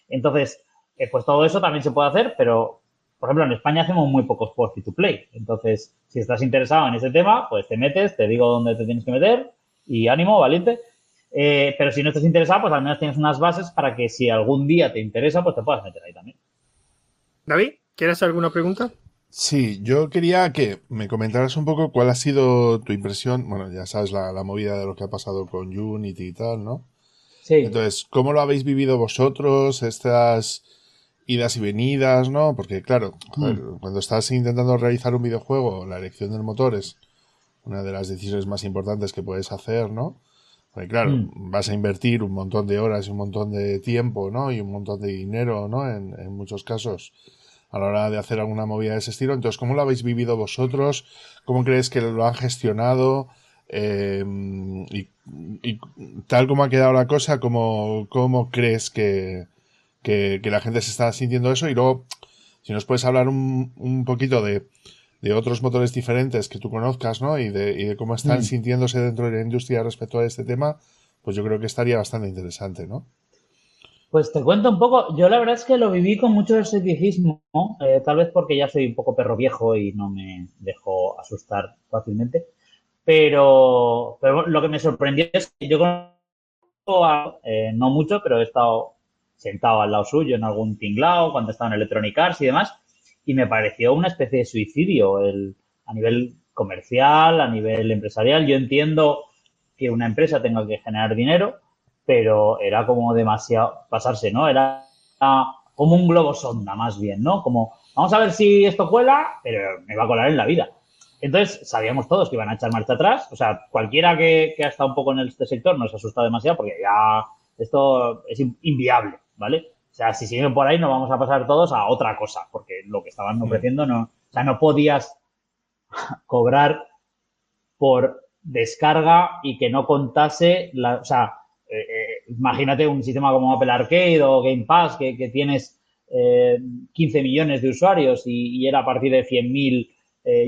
Entonces, eh, pues todo eso también se puede hacer, pero por ejemplo, en España hacemos muy pocos free to play. Entonces, si estás interesado en ese tema, pues te metes, te digo dónde te tienes que meter y ánimo, valiente. Eh, pero si no estás interesado, pues al menos tienes unas bases para que si algún día te interesa, pues te puedas meter ahí también. David, ¿quieres hacer alguna pregunta? Sí, yo quería que me comentaras un poco cuál ha sido tu impresión. Bueno, ya sabes la, la movida de lo que ha pasado con Unity y tal, ¿no? Sí. Entonces, ¿cómo lo habéis vivido vosotros? Estas idas y venidas, ¿no? Porque claro, mm. cuando estás intentando realizar un videojuego, la elección del motor es una de las decisiones más importantes que puedes hacer, ¿no? Porque claro, mm. vas a invertir un montón de horas y un montón de tiempo, ¿no? Y un montón de dinero, ¿no? En, muchos casos a la hora de hacer alguna movida de ese estilo. Entonces, ¿cómo lo habéis vivido vosotros? ¿Cómo crees que lo han gestionado? Eh, y, tal como ha quedado la cosa, ¿cómo, cómo crees que, que, la gente se está sintiendo eso y luego, si nos puedes hablar un, un poquito de, de, otros motores diferentes que tú conozcas, ¿no? Y de, y de cómo están mm. sintiéndose dentro de la industria respecto a este tema, pues yo creo que estaría bastante interesante, ¿no? Pues te cuento un poco. Yo la verdad es que lo viví con mucho escepticismo, eh, tal vez porque ya soy un poco perro viejo y no me dejo asustar fácilmente. Pero, pero lo que me sorprendió es que yo conozco, eh, no mucho, pero he estado sentado al lado suyo en algún tinglao, cuando estaba en Electronic Arts y demás, y me pareció una especie de suicidio el, a nivel comercial, a nivel empresarial. Yo entiendo que una empresa tenga que generar dinero, pero era como demasiado pasarse, ¿no? Era como un globo sonda, más bien, ¿no? Como, vamos a ver si esto cuela, pero me va a colar en la vida. Entonces, sabíamos todos que iban a echar marcha atrás. O sea, cualquiera que, que ha estado un poco en este sector nos asusta demasiado porque ya esto es inviable. ¿Vale? O sea, si siguen por ahí nos vamos a pasar todos a otra cosa, porque lo que estaban ofreciendo no, o sea, no podías cobrar por descarga y que no contase la, o sea, eh, eh, imagínate un sistema como Apple Arcade o Game Pass que, tienes 15 eh, millones de usuarios y, era a partir de 100.000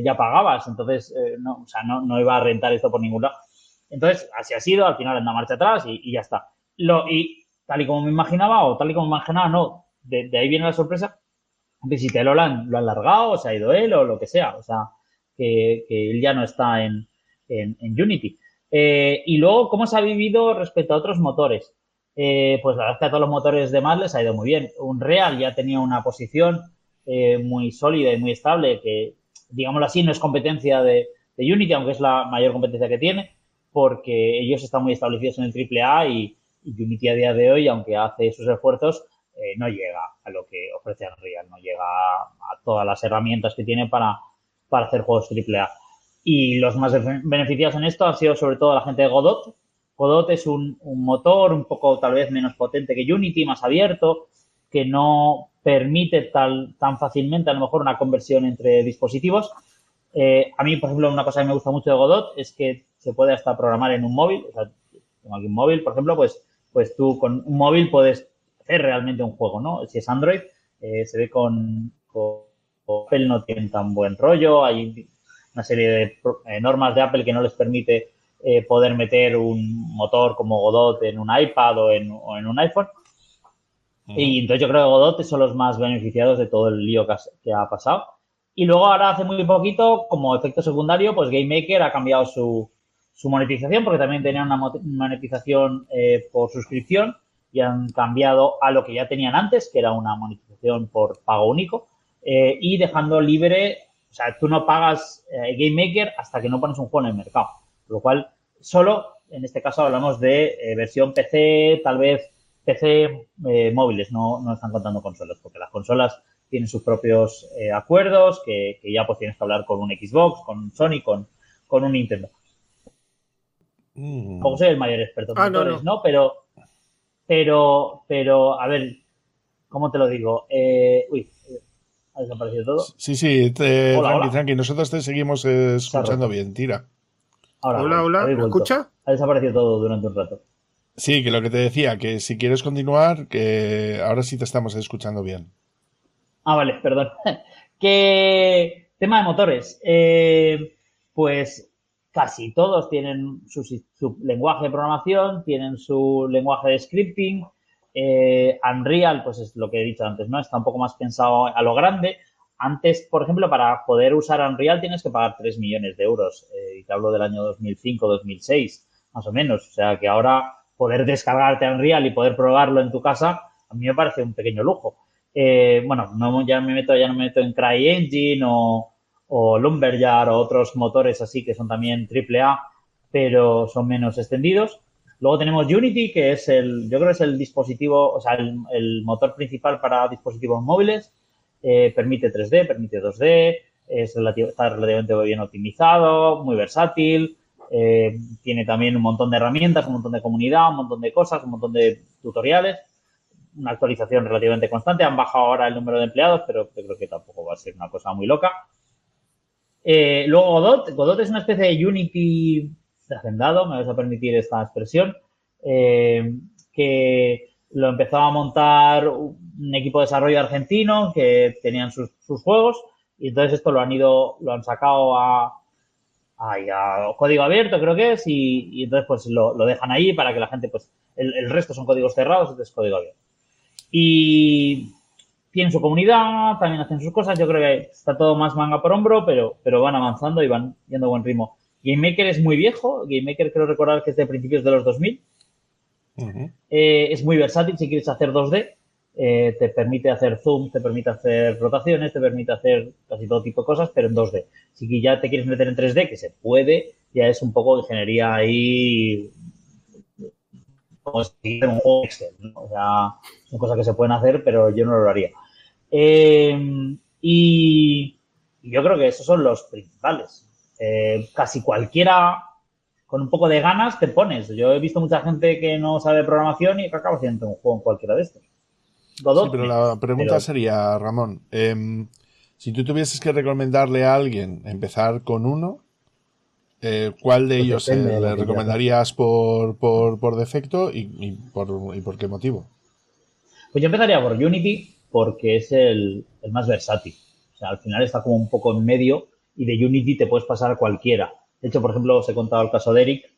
ya pagabas, entonces no, o sea, no, no, iba a rentar esto por ningún lado. Entonces, así ha sido, al final anda marcha atrás y, y ya está. Lo, y tal y como me imaginaba o tal y como me imaginaba, no. De, ahí viene la sorpresa de si te lo han, lo han largado, o se ha ido él o lo que sea. O sea, que, él ya no está en, en, Unity. Eh, y luego, ¿cómo se ha vivido respecto a otros motores? Eh, pues la verdad es que a todos los motores de más les ha ido muy bien. Unreal ya tenía una posición eh, muy sólida y muy estable que, digámoslo así, no es competencia de, de, Unity, aunque es la mayor competencia que tiene, porque ellos están muy establecidos en el AAA y, Unity a día de hoy, aunque hace sus esfuerzos, eh, no llega a lo que ofrece Unreal, no llega a, todas las herramientas que tiene para, para hacer juegos AAA. Y los más beneficiados en esto han sido sobre todo la gente de Godot. Godot es un, motor un poco tal vez menos potente que Unity, más abierto, que no permite tan fácilmente a lo mejor una conversión entre dispositivos, Eh, a mí, por ejemplo, una cosa que me gusta mucho de Godot es que se puede hasta programar en un móvil. O sea, tengo aquí un móvil, por ejemplo, pues, pues tú con un móvil puedes hacer realmente un juego, ¿no? Si es Android, eh, se ve con, con, Apple no tienen tan buen rollo, hay una serie de eh, normas de Apple que no les permite eh, poder meter un motor como Godot en un iPad o en, un iPhone. Y entonces yo creo que Godot son los más beneficiados de todo el lío que ha, pasado. Y luego ahora hace muy poquito, como efecto secundario, pues GameMaker ha cambiado su, su monetización porque también tenía una monetización por suscripción y han cambiado a lo que ya tenían antes, que era una monetización por pago único, eh, y dejando libre, o sea, tú no pagas eh, Game Maker hasta que no pones un juego en el mercado. Lo cual, solo, en este caso hablamos de eh, versión PC, tal vez PC móviles, no, no están contando consolas, porque las consolas tienen sus propios acuerdos, que, ya pues tienes que hablar con un Xbox, con Sony, con, con un Nintendo. Mm. Como soy el mayor experto en ah, motores, no, Pero pero, pero, a ver, ¿cómo te lo digo? Eh, uy, ha desaparecido todo. Sí, sí, tranqui, tranqui. Nosotros te seguimos escuchando bien, tira. hola, hola, ¿me escucha? Ha desaparecido todo durante un rato. Sí, que lo que te decía, que si quieres continuar, que ahora sí te estamos escuchando bien. Ah, vale, perdón. que tema de motores. Eh, pues casi todos tienen su, lenguaje de programación, tienen su lenguaje de scripting. Eh, Unreal, pues es lo que he dicho antes, ¿no? Está un poco más pensado a lo grande. Antes, por ejemplo, para poder usar Unreal tienes que pagar 3 millones de euros. Eh, y te hablo del año 2005-2006, más o menos. O sea que ahora poder descargarte Unreal y poder probarlo en tu casa, a mí me parece un pequeño lujo. Eh, bueno, no, ya me meto, ya no me meto en CryEngine o, o Lumberyard o otros motores así que son también AAA, pero son menos extendidos. Luego tenemos Unity, que es el, yo creo que es el dispositivo, o sea, el, motor principal para dispositivos móviles. Eh, permite 3D, permite 2D, es está relativamente bien optimizado, muy versátil, eh, tiene también un montón de herramientas, un montón de comunidad, un montón de cosas, un montón de tutoriales, una actualización relativamente constante. Han bajado ahora el número de empleados, pero creo que tampoco va a ser una cosa muy loca. Eh, luego Godot. Godot es una especie de Unity trascendado, me vais a permitir esta expresión, eh, que lo empezó a montar un equipo de desarrollo argentino que tenían sus, juegos y entonces esto lo han ido, lo han sacado a, código abierto, creo que es, y, entonces pues lo, dejan ahí para que la gente, pues el, el resto son códigos cerrados, entonces es código abierto. Y tienen su comunidad, también hacen sus cosas. Yo creo que está todo más manga por hombro, pero, pero van avanzando y van yendo a buen ritmo. GameMaker es muy viejo. GameMaker creo recordar que es de principios de los 2000. Eh, es muy versátil si quieres hacer 2D. Eh, te permite hacer zoom, te permite hacer rotaciones, te permite hacer casi todo tipo de cosas, pero en 2D. Si ya te quieres meter en 3D, que se puede, ya es un poco de ingeniería ahí como si un juego Excel. O sea, son cosas que se pueden hacer, pero yo no lo haría. Eh, y yo creo que esos son los principales. Eh, casi cualquiera con un poco de ganas te pones. Yo he visto mucha gente que no sabe programación y que acaba haciendo un juego en cualquiera de estos. sí, pero la pregunta sería, Ramón, em, si tú tuvieses que recomendarle a alguien empezar con uno, eh, ¿cuál de pues ellos le recomendarías por, por, defecto y, por, y por qué motivo? Pues yo empezaría por Unity, porque es el, más versátil. O sea, al final está como un poco en medio y de Unity te puedes pasar a cualquiera. De hecho, por ejemplo, os he contado el caso de Eric.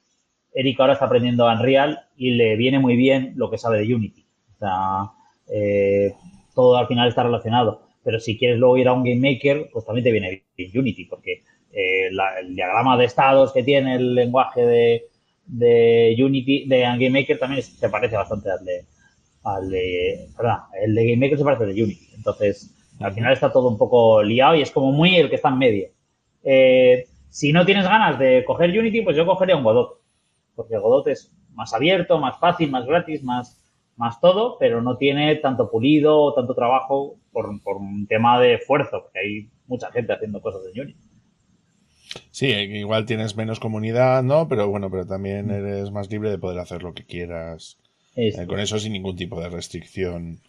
Eric ahora está aprendiendo Unreal y le viene muy bien lo que sabe de Unity. O sea, eh, todo al final está relacionado. Pero si quieres luego ir a un Game Maker, pues también te viene bien Unity, porque eh, el diagrama de estados que tiene el lenguaje de, Unity, de Game Maker, también se parece bastante al al de, perdón, el de GameMaker se parece al de Unity. Entonces, al final está todo un poco liado y es como muy el que está en medio. Eh, si no tienes ganas de coger Unity, pues yo cogería un Godot. Porque Godot es más abierto, más fácil, más gratis, más, más todo, pero no tiene tanto pulido o tanto trabajo por, un tema de esfuerzo, porque hay mucha gente haciendo cosas en Unity. Sí, igual tienes menos comunidad, ¿no? Pero bueno, pero también eres más libre de poder hacer lo que quieras eh, con eso sin ningún tipo de restricción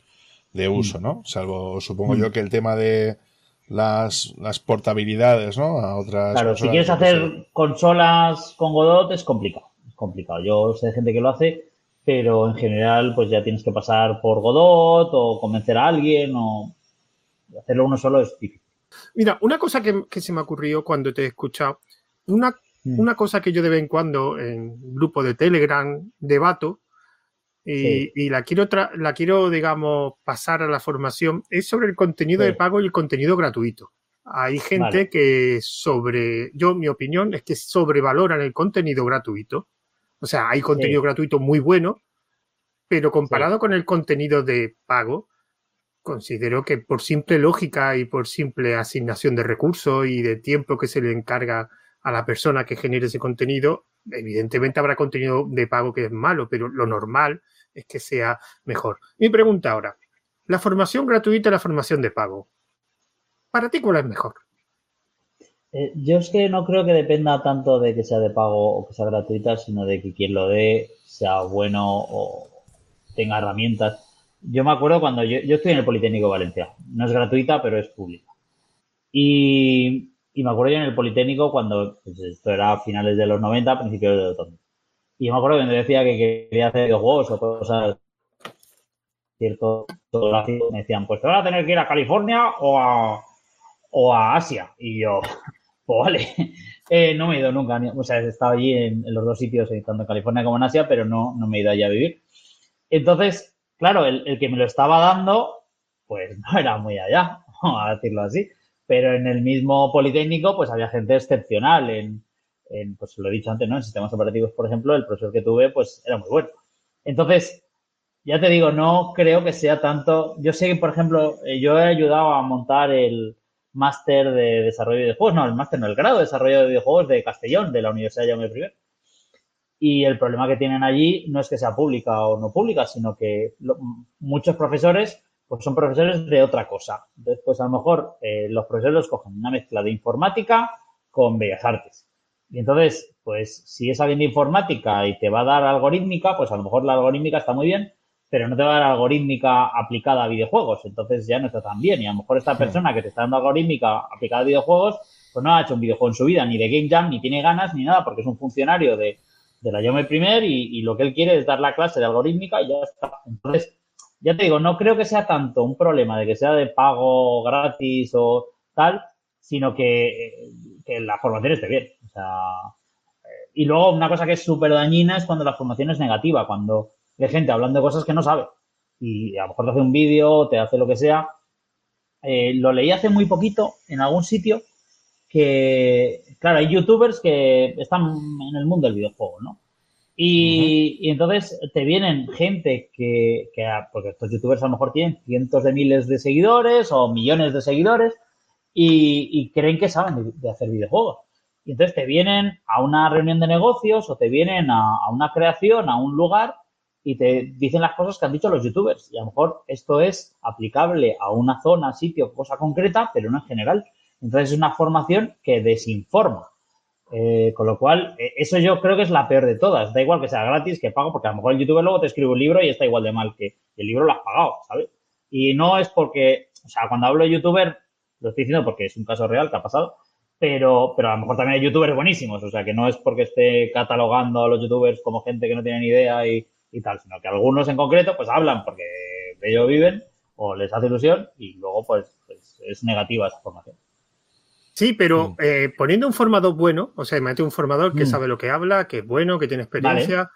de mm. uso, ¿no? Salvo, supongo mm. yo, que el tema de, las, las portabilidades, ¿no? A otras. Claro, si quieres hacer consolas con Godot es complicado. Es complicado. Yo sé de gente que lo hace, pero en general, pues ya tienes que pasar por Godot o convencer a alguien o hacerlo uno solo es difícil. Mira, una cosa que, se me ocurrió cuando te he escuchado, una, mm. una cosa que yo de vez en cuando en grupo de Telegram debato y, la quiero la quiero, digamos, pasar a la formación, es sobre el contenido de pago y el contenido gratuito. Hay gente que sobre, yo mi opinión es que sobrevaloran el contenido gratuito. O sea, hay contenido gratuito muy bueno, pero comparado con el contenido de pago, considero que por simple lógica y por simple asignación de recursos y de tiempo que se le encarga a la persona que genere ese contenido, evidentemente habrá contenido de pago que es malo, pero lo normal es que sea mejor. Mi pregunta ahora, la formación gratuita y la formación de pago, ¿para ti cuál es mejor? Eh, yo es que no creo que dependa tanto de que sea de pago o que sea gratuita, sino de que quien lo dé sea bueno o tenga herramientas. Yo me acuerdo cuando yo, estoy en el Politécnico de Valencia. No es gratuita, pero es pública. Y, me acuerdo yo en el Politécnico cuando, pues esto era a finales de los 90, principios de los 2000. Y me acuerdo que me decía que quería hacer videojuegos o cosas cierto me decían, pues te van a tener que ir a California o a, o a Asia. Y yo, pues vale, eh, no me he ido nunca, o sea, he estado allí en, los dos sitios, tanto en California como en Asia, pero no, no me he ido allí a vivir. Entonces, claro, el, que me lo estaba dando, pues no era muy allá, vamos a decirlo así. Pero en el mismo Politécnico, pues había gente excepcional en, pues lo he dicho antes, ¿no? En sistemas operativos, por ejemplo, el profesor que tuve, pues era muy bueno. Entonces, ya te digo, no creo que sea tanto. Yo sé que, por ejemplo, eh, yo he ayudado a montar el máster de desarrollo de videojuegos, no, el máster, no, el grado de desarrollo de videojuegos de Castellón, de la Universidad de Jaume I. Y el problema que tienen allí no es que sea pública o no pública, sino que muchos profesores pues son profesores de otra cosa. Entonces, pues a lo mejor eh, los profesores los cogen una mezcla de informática con bellas artes. Y entonces, pues si es alguien de informática y te va a dar algorítmica, pues a lo mejor la algorítmica está muy bien, pero no te va a dar algorítmica aplicada a videojuegos. Entonces ya no está tan bien. Y a lo mejor esta persona que te está dando algorítmica aplicada a videojuegos, pues no ha hecho un videojuego en su vida, ni de Game Jam, ni tiene ganas, ni nada, porque es un funcionario de, de la Yome Primer y, lo que él quiere es dar la clase de algorítmica y ya está. Entonces, ya te digo, no creo que sea tanto un problema de que sea de pago gratis o tal, sino que, la formación esté bien. Sea, y luego una cosa que es súper dañina es cuando la formación es negativa, cuando hay gente hablando de cosas que no sabe y a lo mejor te hace un vídeo, te hace lo que sea. Eh, lo leí hace muy poquito en algún sitio que, claro, hay youtubers que están en el mundo del videojuego, ¿no? Y, entonces te vienen gente que, porque estos youtubers a lo mejor tienen cientos de miles de seguidores o millones de seguidores y, creen que saben de, hacer videojuegos. Y entonces te vienen a una reunión de negocios o te vienen a, una creación, a un lugar y te dicen las cosas que han dicho los youtubers. Y a lo mejor esto es aplicable a una zona, sitio, cosa concreta, pero no en general. Entonces es una formación que desinforma. Eh, con lo cual, eh, eso yo creo que es la peor de todas. Da igual que sea gratis, que pago, porque a lo mejor el youtuber luego te escribe un libro y está igual de mal que el libro lo has pagado, ¿sabes? Y no es porque, o sea, cuando hablo de youtuber, lo estoy diciendo porque es un caso real que ha pasado, pero, pero a lo mejor también hay youtubers buenísimos, o sea, que no es porque esté catalogando a los youtubers como gente que no tiene ni idea y, y tal, sino que algunos en concreto pues hablan porque de ello viven o les hace ilusión y luego pues, pues es negativa esa formación. Sí, pero eh, poniendo un formador bueno, o sea, mete un formador que mm. sabe lo que habla, que es bueno, que tiene experiencia.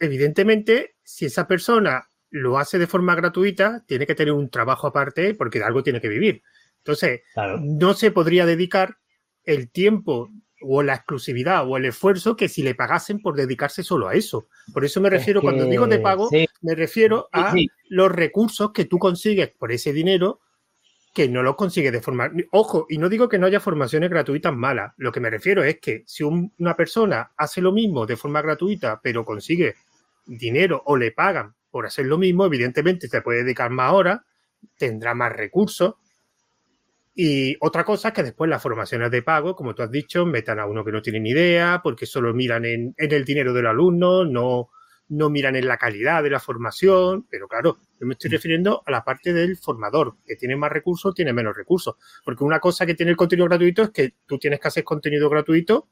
Evidentemente, si esa persona lo hace de forma gratuita, tiene que tener un trabajo aparte porque de algo tiene que vivir. Entonces, no se podría dedicar el tiempo o la exclusividad o el esfuerzo que si le pagasen por dedicarse solo a eso. Por eso me refiero, cuando digo de pago, me refiero a los recursos que tú consigues por ese dinero que no lo consigue de forma... Ojo, y no digo que no haya formaciones gratuitas malas. Lo que me refiero es que si una persona hace lo mismo de forma gratuita, pero consigue dinero o le pagan por hacer lo mismo, evidentemente se puede dedicar más horas, tendrá más recursos. Y otra cosa es que después las formaciones de pago, como tú has dicho, metan a uno que no tiene ni idea, porque solo miran en, en el dinero del alumno, no, no miran en la calidad de la formación, pero claro, yo me estoy refiriendo a la parte del formador, que tiene más recursos, tiene menos recursos. Porque una cosa que tiene el contenido gratuito es que tú tienes que hacer contenido gratuito,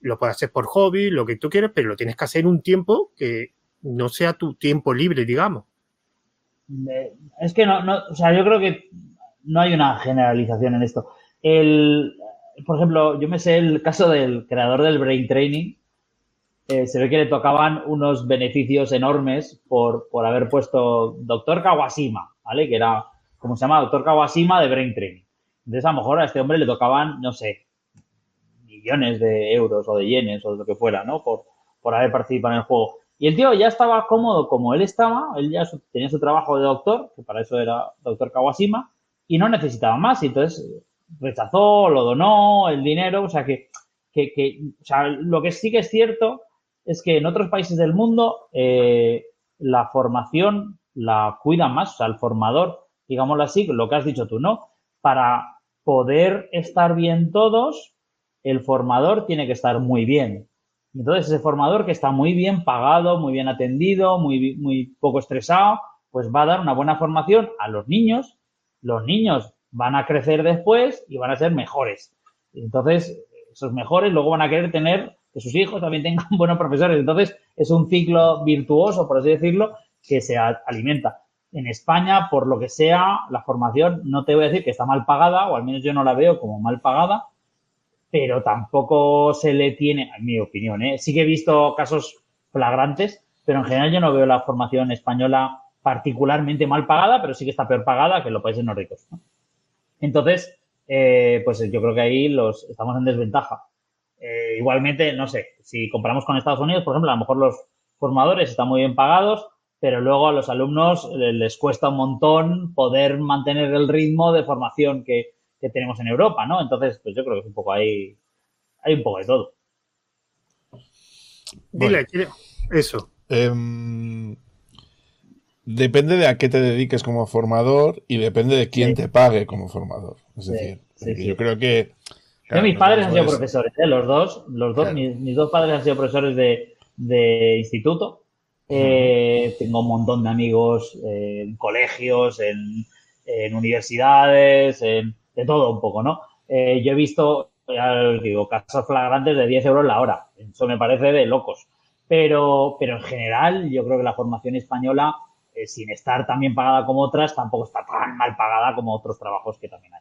lo puedes hacer por hobby, lo que tú quieras, pero lo tienes que hacer en un tiempo que no sea tu tiempo libre, digamos. Es que no, no, o sea, yo creo que no hay una generalización en esto. El, por ejemplo, yo me sé el caso del creador del Brain Training, eh, se ve que le tocaban unos beneficios enormes por, por haber puesto Doctor Kawashima, ¿vale? Que era, como se llama, Doctor Kawashima de Brain Training. Entonces, a lo mejor a este hombre le tocaban, no sé, millones de euros o de yenes o de lo que fuera, ¿no? Por, por haber participado en el juego. Y el tío ya estaba cómodo como él estaba, él ya tenía su trabajo de doctor, que para eso era doctor Kawashima, y no necesitaba más. Y entonces rechazó, lo donó, el dinero, o sea que, que, que o sea, lo que sí que es cierto es que en otros países del mundo eh, la formación la cuida más, o sea, el formador, digámoslo así, lo que has dicho tú, ¿no? Para poder estar bien todos, el formador tiene que estar muy bien. Entonces, ese formador que está muy bien pagado, muy bien atendido, muy, muy poco estresado, pues va a dar una buena formación a los niños. Los niños van a crecer después y van a ser mejores. Entonces, esos mejores luego van a querer tener que sus hijos también tengan buenos profesores. Entonces, es un ciclo virtuoso, por así decirlo, que se alimenta. En España, por lo que sea, la formación, no te voy a decir que está mal pagada, o al menos yo no la veo como mal pagada, pero tampoco se le tiene, en mi opinión, ¿eh? sí que he visto casos flagrantes, pero en general yo no veo la formación española particularmente mal pagada, pero sí que está peor pagada que en los países nórdicos. Entonces, eh, pues yo creo que ahí los estamos en desventaja. Eh, igualmente, no sé, si comparamos con Estados Unidos, por ejemplo, a lo mejor los formadores están muy bien pagados, pero luego a los alumnos les cuesta un montón poder mantener el ritmo de formación que, tenemos en Europa, ¿no? Entonces, pues yo creo que es un poco ahí, hay un poco de todo. Dile, eso. Em, depende de a qué te dediques como formador y depende de quién te pague como formador. Es decir, yo creo que mis padres han sido profesores, ¿eh? los dos, los dos, mis, dos padres han sido profesores de, instituto. Eh, tengo un montón de amigos en colegios, en, universidades, en, de todo un poco, ¿no? Eh, yo he visto, ya digo, casos flagrantes de 10 euros la hora. Eso me parece de locos. Pero, pero en general, yo creo que la formación española, sin estar tan bien pagada como otras, tampoco está tan mal pagada como otros trabajos que también hay.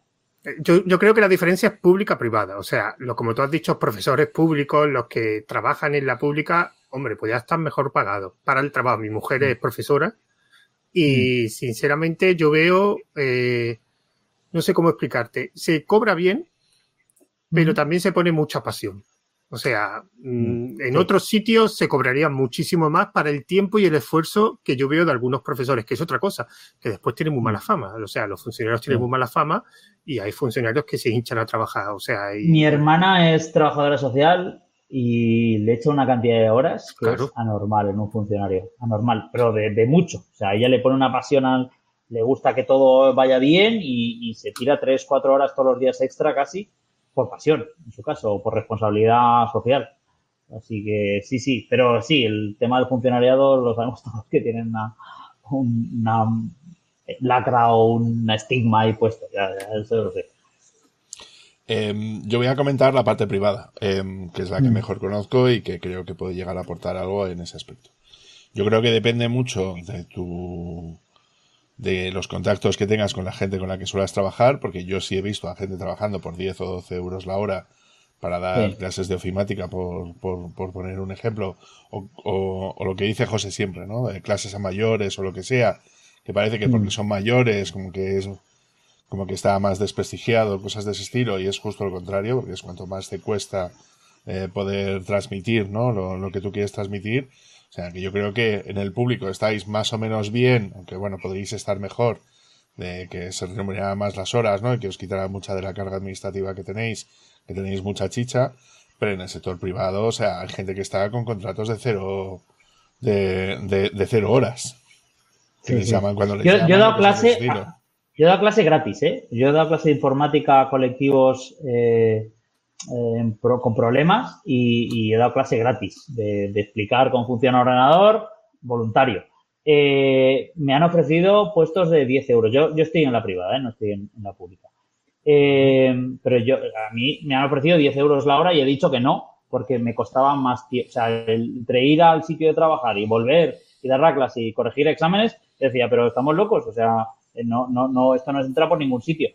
Yo, creo que la diferencia es pública-privada. O sea, lo, como tú has dicho, profesores públicos, los que trabajan en la pública, hombre, pues ya están mejor pagados para el trabajo. Mi mujer es profesora y mm. sinceramente yo veo, eh, no sé cómo explicarte, se cobra bien, pero también se pone mucha pasión. O sea, mm, en otros sitios se cobraría muchísimo más para el tiempo y el esfuerzo que yo veo de algunos profesores, que es otra cosa, que después tienen muy mala fama. O sea, los funcionarios tienen muy mala fama y hay funcionarios que se hinchan a trabajar. O sea, Mi hermana es trabajadora social y le echa una cantidad de horas que es anormal en un funcionario. Anormal, pero de, mucho. O sea, ella le pone una pasión al. Le gusta que todo vaya bien y, y se tira tres, cuatro horas todos los días extra casi por pasión, en su caso, o por responsabilidad social. Así que sí, sí, pero sí, el tema del funcionariado lo sabemos todos que tienen una, una lacra o un estigma ahí puesto, ya, eso lo sé. Em, yo voy a comentar la parte privada, em, que es la que mm. mejor conozco y que creo que puede llegar a aportar algo en ese aspecto. Yo creo que depende mucho de tu de los contactos que tengas con la gente con la que suelas trabajar, porque yo sí he visto a gente trabajando por 10 o 12 euros la hora para dar clases de ofimática, por, por, por poner un ejemplo, o, o, lo que dice José siempre, ¿no? De clases a mayores o lo que sea, que parece que porque mm. son mayores, como que es como que está más desprestigiado, cosas de ese estilo, y es justo lo contrario, porque es cuanto más te cuesta eh, poder transmitir, ¿no? Lo, lo que tú quieres transmitir, o sea, que yo creo que en el público estáis más o menos bien, aunque bueno, podréis estar mejor, de que se remuneraran más las horas, ¿no? Y que os quitará mucha de la carga administrativa que tenéis, que tenéis mucha chicha, pero en el sector privado, o sea, hay gente que está con contratos de cero, de, de, cero horas. Que llaman cuando yo, he dado clase, yo he dado clase gratis, ¿eh? Yo he dado clase de informática a colectivos eh, con problemas y, he dado clase gratis de, explicar cómo funciona un ordenador voluntario. Eh, me han ofrecido puestos de 10 euros. Yo, yo estoy en la privada, ¿eh? no estoy en, la pública. Eh, pero yo, a mí me han ofrecido 10 euros la hora y he dicho que no, porque me costaba más tiempo. O sea, entre ir al sitio de trabajar y volver y dar la clase y corregir exámenes, decía, pero estamos locos, o sea, no, no, no, esto no entra por ningún sitio.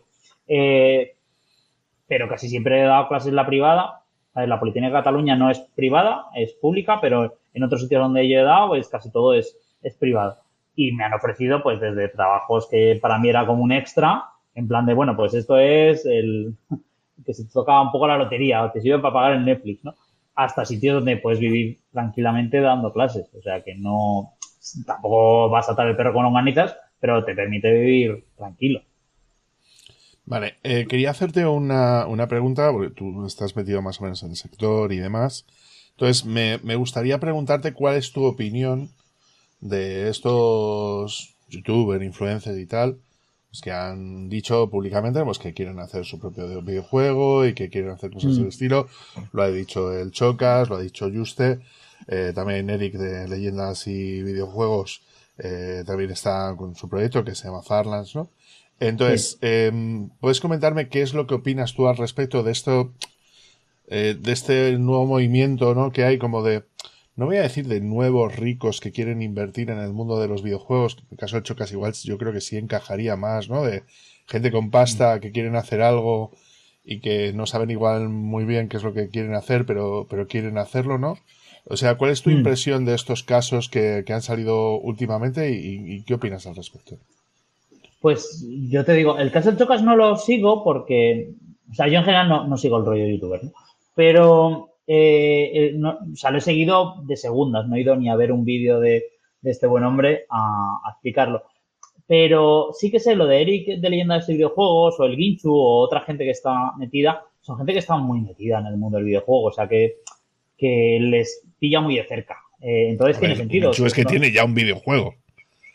Pero casi siempre he dado clases en la privada. La Politécnica de Cataluña no es privada, es pública, pero en otros sitios donde yo he dado, pues casi todo es, es privado. Y me han ofrecido, pues, desde trabajos que para mí era como un extra, en plan de, bueno, pues esto es el que se tocaba un poco la lotería o te sirve para pagar el Netflix, ¿no? Hasta sitios donde puedes vivir tranquilamente dando clases. O sea, que no, tampoco vas a atar el perro con longanitas, pero te permite vivir tranquilo. Vale, eh, quería hacerte una, una, pregunta, porque tú estás metido más o menos en el sector y demás. Entonces, me, me gustaría preguntarte cuál es tu opinión de estos youtubers, influencers y tal, pues que han dicho públicamente pues, que quieren hacer su propio videojuego y que quieren hacer cosas del mm. estilo. Lo ha dicho el Chocas, lo ha dicho Juste, eh, también Eric de Leyendas y Videojuegos eh, también está con su proyecto que se llama Farlands, ¿no? Entonces, em, ¿puedes comentarme qué es lo que opinas tú al respecto de esto, eh, de este nuevo movimiento, ¿no? Que hay como de no voy a decir de nuevos ricos que quieren invertir en el mundo de los videojuegos, en el caso de Chocas igual yo creo que sí encajaría más, ¿no? De gente con pasta que quieren hacer algo y que no saben igual muy bien qué es lo que quieren hacer, pero, pero quieren hacerlo, ¿no? O sea, ¿cuál es tu mm. impresión de estos casos que, han salido últimamente y, qué opinas al respecto? Pues yo te digo, el caso de Chocas no lo sigo porque, o sea, yo en general no, no sigo el rollo de youtuber, ¿no? Pero eh, eh, no, o sea, lo he seguido de segundas, no he ido ni a ver un vídeo de, este buen hombre a, explicarlo. Pero sí que sé lo de Eric de Leyendas de Videojuegos o el Ginchu o otra gente que está metida, son gente que está muy metida en el mundo del videojuego, o sea que, que les pilla muy de cerca. Eh, entonces tiene sentido. Ginchu es que tiene ya un videojuego.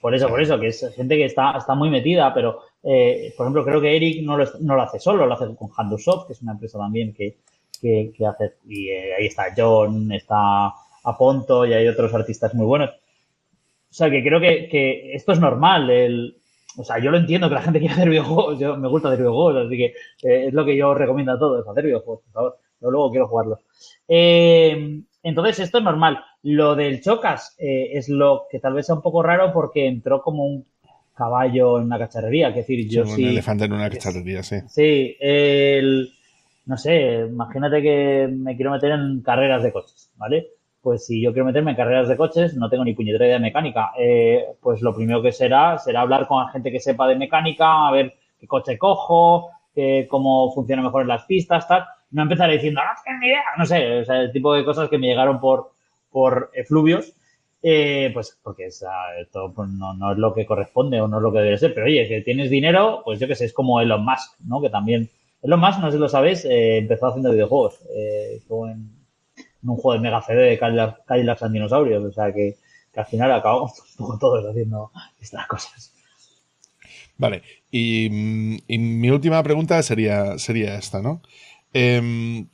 Por eso, por eso, que es gente que está, está muy metida, pero por ejemplo, creo que Eric no lo, no lo hace solo, lo hace con Handusoft, que es una empresa también que, que, hace. Y eh, ahí está John, está Aponto y hay otros artistas muy buenos. O sea, que creo que, esto es normal. El, o sea, yo lo entiendo que la gente quiere hacer videojuegos. Yo me gusta hacer videojuegos, así que eh, es lo que yo recomiendo a todos, hacer videojuegos, por favor. Yo luego quiero jugarlos. Eh, entonces, esto es normal. Lo del Chocas es lo que tal vez sea un poco raro porque entró como un caballo en una cacharrería. Es decir, yo sí. Un elefante en una cacharrería, sí. Sí, el no sé, imagínate que me quiero meter en carreras de coches, ¿vale? Pues si yo quiero meterme en carreras de coches, no tengo ni puñetera idea de mecánica. Eh, pues lo primero que será, será hablar con gente que sepa de mecánica, a ver qué coche cojo, cómo funciona mejor en las pistas, tal. No empezaré diciendo, no tengo ni idea, no sé, o sea, el tipo de cosas que me llegaron por, por efluvios. Eh, pues porque esto pues, no, es lo que corresponde o no es lo que debe ser. Pero oye, que tienes dinero, pues yo que sé, es como Elon Musk, ¿no? Que también lo más, no sé si lo sabéis, eh, empezó haciendo videojuegos. Eh, en, un juego de Mega CD de Cadillacs and Dinosaurios. O sea que, al final acabamos todos haciendo estas cosas. Vale, y, mi última pregunta sería, sería esta, ¿no? Em,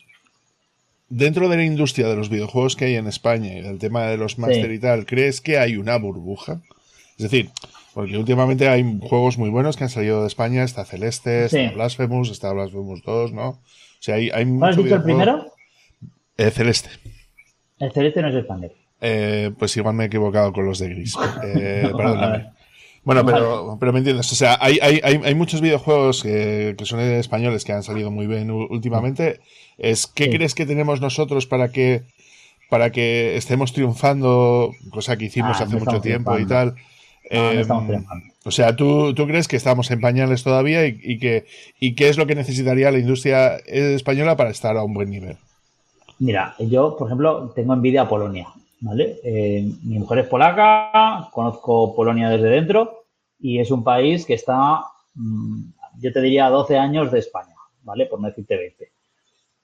dentro de la industria de los videojuegos que hay en España y del tema de los máster y tal, ¿crees que hay una burbuja? Es decir, porque últimamente hay juegos muy buenos que han salido de España. Está Celeste, está Blasphemous, está Blasphemous 2, ¿no? O sea, hay, hay ¿Has dicho el primero? Eh, Celeste. El Celeste no es español. Eh, pues igual me he equivocado con los de Gris. Eh, perdóname. Bueno, pero, pero me entiendes. O sea, hay, hay, hay muchos videojuegos que, que, son españoles que han salido muy bien últimamente. Es, ¿Qué crees que tenemos nosotros para que, para que estemos triunfando? Cosa que hicimos ah, hace mucho tiempo y tal. Em, o sea, ¿tú, crees que estamos en pañales todavía y, que, y qué es lo que necesitaría la industria española para estar a un buen nivel? Mira, yo, por ejemplo, tengo envidia a Polonia, ¿vale? Eh, mi mujer es polaca, conozco Polonia desde dentro y es un país que está, mm, yo te diría, a 12 años de España, ¿vale? Por no decirte 20.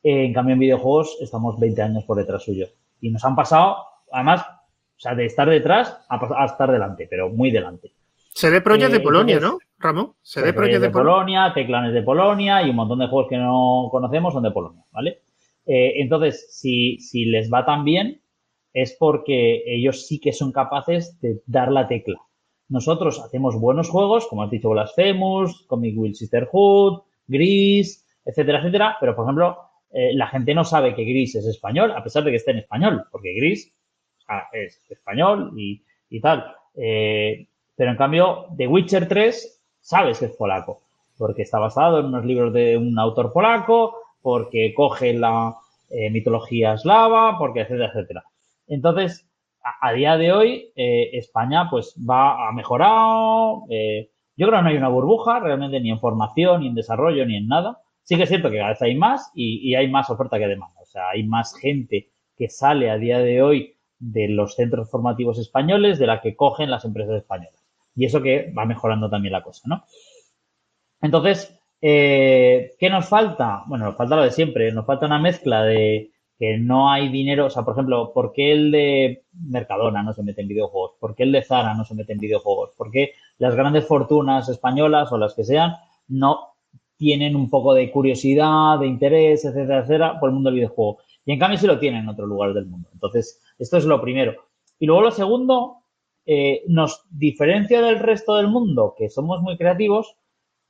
en cambio, en videojuegos estamos 20 años por detrás suyo. Y nos han pasado, además, o sea, de estar detrás a, estar delante, pero muy delante. Se ve Project de eh, Polonia, ¿no, Ramón? Se ve Project de, Polonia, Teclanes de Polonia y un montón de juegos que no conocemos son de Polonia, ¿vale? Eh, entonces, si, si, les va tan bien, es porque ellos sí que son capaces de dar la tecla. Nosotros hacemos buenos juegos, como has dicho, Blasphemous, Comic Will Sisterhood, Gris, etcétera, etcétera, pero por ejemplo, eh, la gente no sabe que Gris es español, a pesar de que esté en español, porque Gris es español y, tal. Eh, pero en cambio, The Witcher 3 sabes que es polaco, porque está basado en unos libros de un autor polaco, porque coge la eh, mitología eslava, porque etcétera, etcétera. Entonces, a, día de hoy, eh, España pues va a mejorado. Eh, yo creo que no hay una burbuja realmente ni en formación, ni en desarrollo, ni en nada. Sí que es cierto que cada vez hay más y, hay más oferta que demanda. O sea, hay más gente que sale a día de hoy de los centros formativos españoles de la que cogen las empresas españolas. Y eso que va mejorando también la cosa, ¿no? Entonces, eh, ¿qué nos falta? Bueno, nos falta lo de siempre. Nos falta una mezcla de, que no hay dinero, o sea, por ejemplo, ¿por qué el de Mercadona no se mete en videojuegos? ¿Por qué el de Zara no se mete en videojuegos? ¿Por qué las grandes fortunas españolas o las que sean no tienen un poco de curiosidad, de interés, etcétera, etcétera, por el mundo del videojuego? Y en cambio sí lo tienen en otros lugares del mundo. Entonces, esto es lo primero. Y luego lo segundo, eh, nos diferencia del resto del mundo, que somos muy creativos,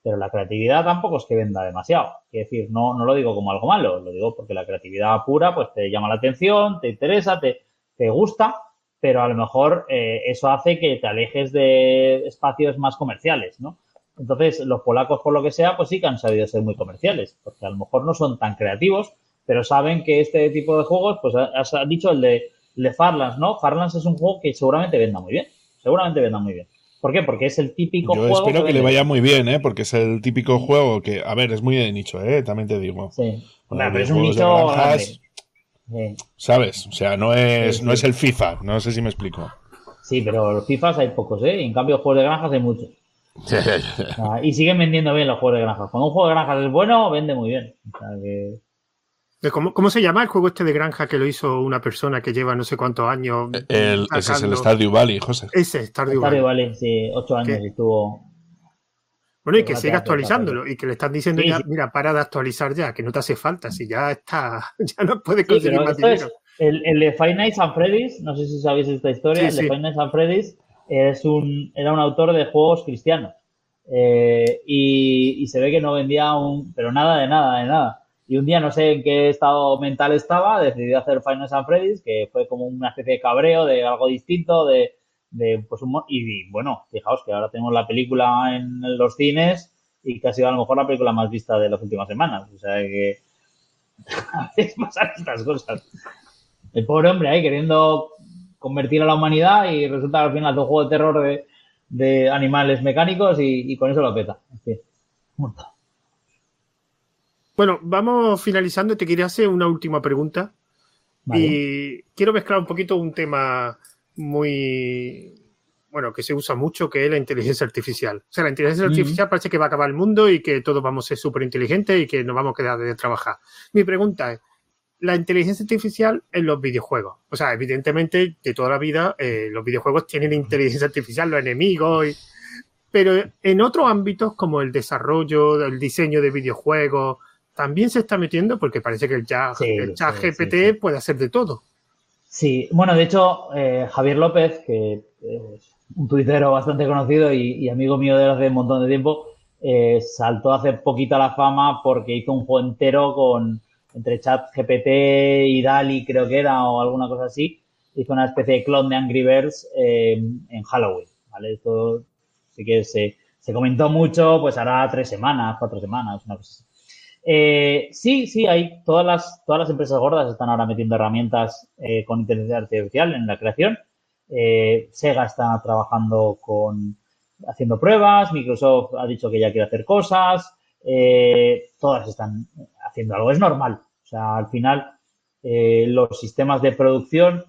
pero la creatividad tampoco es que venda demasiado. Es decir, no, no lo digo como algo malo, lo digo porque la creatividad pura pues te llama la atención, te interesa, te, te gusta, pero a lo mejor eh, eso hace que te alejes de espacios más comerciales, ¿no? Entonces, los polacos, por lo que sea, pues sí que han sabido ser muy comerciales, porque a lo mejor no son tan creativos, pero saben que este tipo de juegos, pues has dicho el de, de Farlands, ¿no? Farlands es un juego que seguramente venda muy bien, seguramente venda muy bien. ¿Por qué? Porque es el típico Yo juego. espero que, le vaya muy bien, ¿eh? Porque es el típico juego que, a ver, es muy de nicho, ¿eh? También te digo. Sí. pero es un nicho. ¿Sabes? O sea, no es, no es el FIFA, no sé si me explico. Sí, pero los FIFAs hay pocos, ¿eh? Y en cambio, los juegos de granjas hay muchos. y siguen vendiendo bien los juegos de granjas. Cuando un juego de granjas es bueno, vende muy bien. O sea que. ¿Cómo, se llama el juego este de granja que lo hizo una persona que lleva no sé cuántos años? El, ese es el Stardew Valley, José. Ese, Stardew, Stardew Valley. sí, ocho años estuvo. Bueno, y que siga actualizándolo y que le están diciendo ya, mira, para de actualizar ya, que no te hace falta, si ya está, ya no puedes conseguir más dinero. el, el, de Five Nights at Freddy's, no sé si sabéis esta historia, el de Five Nights at Freddy's es un, era un autor de juegos cristianos. Eh, y, y se ve que no vendía un, pero nada de nada, de nada y un día no sé en qué estado mental estaba, decidí hacer Final San Freddy's, que fue como una especie de cabreo de algo distinto, de, pues un, y, bueno, fijaos que ahora tenemos la película en los cines y que ha sido a lo mejor la película más vista de las últimas semanas. O sea que a veces pasan estas cosas. El pobre hombre ahí queriendo convertir a la humanidad y resulta que al final es un juego de terror de, animales mecánicos y, y, con eso lo peta. Fin, muerto. Bueno, vamos finalizando. Te quería hacer una última pregunta. Y quiero mezclar un poquito un tema muy, bueno, que se usa mucho, que es la inteligencia artificial. O sea, la inteligencia artificial parece que va a acabar el mundo y que todos vamos a ser súper inteligentes y que nos vamos a quedar de trabajar. Mi pregunta es, la inteligencia artificial en los videojuegos. O sea, evidentemente, de toda la vida, eh, los videojuegos tienen inteligencia artificial, los enemigos, y... pero en otros ámbitos como el desarrollo, el diseño de videojuegos, también se está metiendo porque parece que el chat, GPT puede hacer de todo. Sí, bueno, de hecho, eh, Javier López, que es un tuitero bastante conocido y, amigo mío de hace un montón de tiempo, eh, saltó hace poquito a la fama porque hizo un juego entero con entre chat GPT y DALI, creo que era, o alguna cosa así. Hizo una especie de clon de Angry Birds eh, en Halloween, ¿vale? Esto sí que se, se comentó mucho, pues hará tres semanas, cuatro semanas, una cosa así. Eh, sí, sí, hay todas las, todas las empresas gordas están ahora metiendo herramientas eh, con inteligencia artificial en la creación. Eh, Sega está trabajando con haciendo pruebas, Microsoft ha dicho que ya quiere hacer cosas, todas están haciendo algo. Es normal. O sea, al final los sistemas de producción,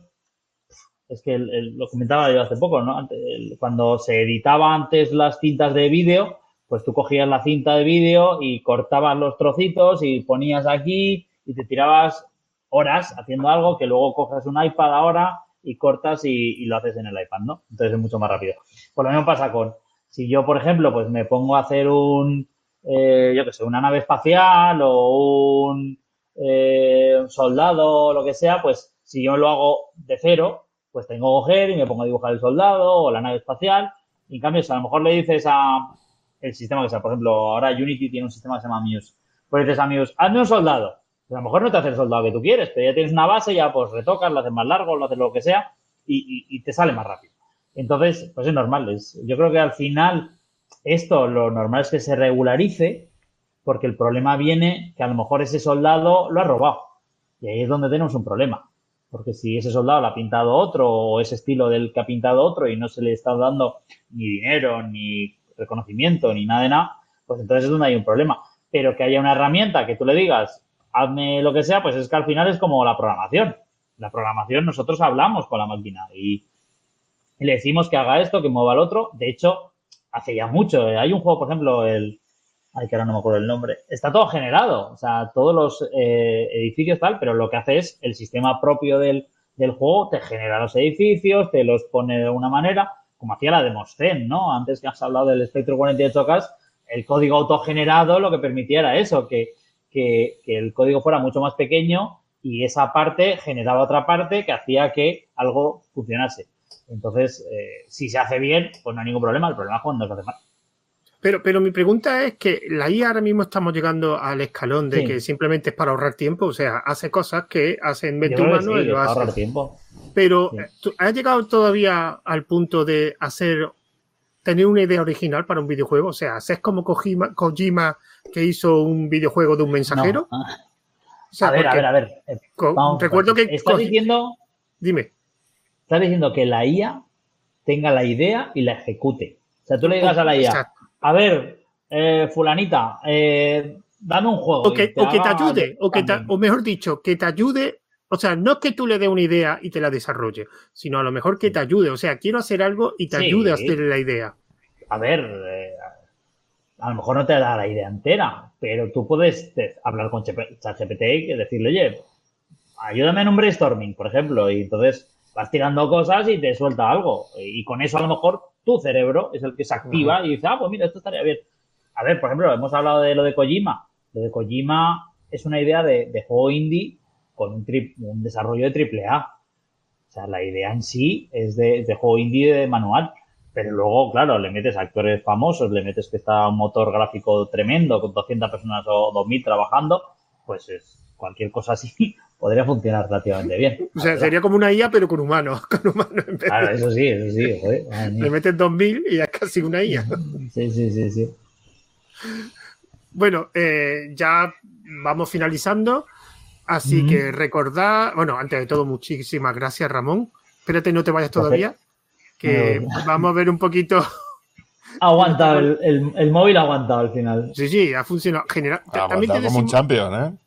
es que lo comentaba yo hace poco, ¿no? Cuando se editaba antes las cintas de vídeo, pues tú cogías la cinta de vídeo y cortabas los trocitos y ponías aquí y te tirabas horas haciendo algo que luego coges un iPad ahora y cortas y, lo haces en el iPad, ¿no? Entonces es mucho más rápido. Por lo mismo pasa con, si yo, por ejemplo, pues me pongo a hacer un, eh, yo qué sé, una nave espacial o un, eh, soldado o lo que sea, pues Si yo lo hago de cero, pues tengo coger y me pongo a dibujar el soldado o la nave espacial. Y en cambio, si a lo mejor le dices a el sistema que sea, por ejemplo, ahora Unity tiene un sistema que se llama Muse. Pues dices a Muse, hazme un soldado. Pues a lo mejor no te hace el soldado que tú quieres, pero ya tienes una base, ya pues retocas, lo haces más largo, lo haces lo que sea y, y, te sale más rápido. Entonces, pues es normal. Es, yo creo que al final esto lo normal es que se regularice porque el problema viene que a lo mejor ese soldado lo ha robado. Y ahí es donde tenemos un problema. Porque si ese soldado lo ha pintado otro o ese estilo del que ha pintado otro y no se le está dando ni dinero, ni reconocimiento, ni nada de nada, pues entonces es donde hay un problema. Pero que haya una herramienta que tú le digas, hazme lo que sea, pues es que al final es como la programación. La programación nosotros hablamos con la máquina y, le decimos que haga esto, que mueva el otro. De hecho, hace ya mucho. Eh, hay un juego, por ejemplo, el... Ay, que ahora no me acuerdo el nombre. Está todo generado. O sea, todos los eh, edificios tal, pero lo que hace es el sistema propio del, del juego te genera los edificios, te los pone de una manera, como hacía la Demoscene, ¿no? Antes que has hablado del Spectrum 48K, el código autogenerado lo que permitía era eso, que, que, que el código fuera mucho más pequeño y esa parte generaba otra parte que hacía que algo funcionase. Entonces, eh, si se hace bien, pues no hay ningún problema. El problema es cuando se hace mal. Pero, pero mi pregunta es que la IA ahora mismo estamos llegando al escalón de que simplemente es para ahorrar tiempo, o sea, hace cosas que hacen 20 humanos y lo hace. Ahorrar tiempo. Pero, ¿has llegado todavía al punto de hacer, tener una idea original para un videojuego? O sea, ¿haces como Kojima, Kojima que hizo un videojuego de un mensajero? a ver, a ver, a ver, recuerdo que. Estás diciendo. Dime. Estás diciendo que la IA tenga la idea y la ejecute. O sea, tú le digas a la IA, a ver, eh, fulanita, eh, dame un juego. O que te, ayude, o, que o mejor dicho, que te ayude. O sea, no es que tú le dé una idea y te la desarrolle, sino a lo mejor que te ayude. O sea, quiero hacer algo y te ayude a hacer la idea. A ver, eh, a lo mejor no te da la idea entera, pero tú puedes hablar con ChatGPT y decirle, oye, ayúdame en un brainstorming, por ejemplo, y entonces vas tirando cosas y te suelta algo. Y con eso a lo mejor tu cerebro es el que se activa y dice, ah, pues mira, esto estaría bien. A ver, por ejemplo, hemos hablado de lo de Kojima. Lo de Kojima es una idea de, juego indie con un, un desarrollo de triple A. O sea, la idea en sí es de, de juego indie de manual. Pero luego, claro, le metes actores famosos, le metes que está un motor gráfico tremendo con 200 personas o 2000 trabajando, pues es cualquier cosa así podría funcionar relativamente bien. O sea, sería como una IA, pero con humanos. Con humanos claro, eso sí, eso sí. le metes 2000 y ya es casi una IA. Sí, sí, sí, sí. Bueno, eh, ya vamos finalizando. Así que recordad, bueno, antes de todo, muchísimas gracias, Ramón. Espérate, no te vayas todavía que vamos a ver un poquito. Ha aguantado, el, el, móvil ha aguantado al final. Sí, sí, ha funcionado. General, ha también como un champion, ¿eh?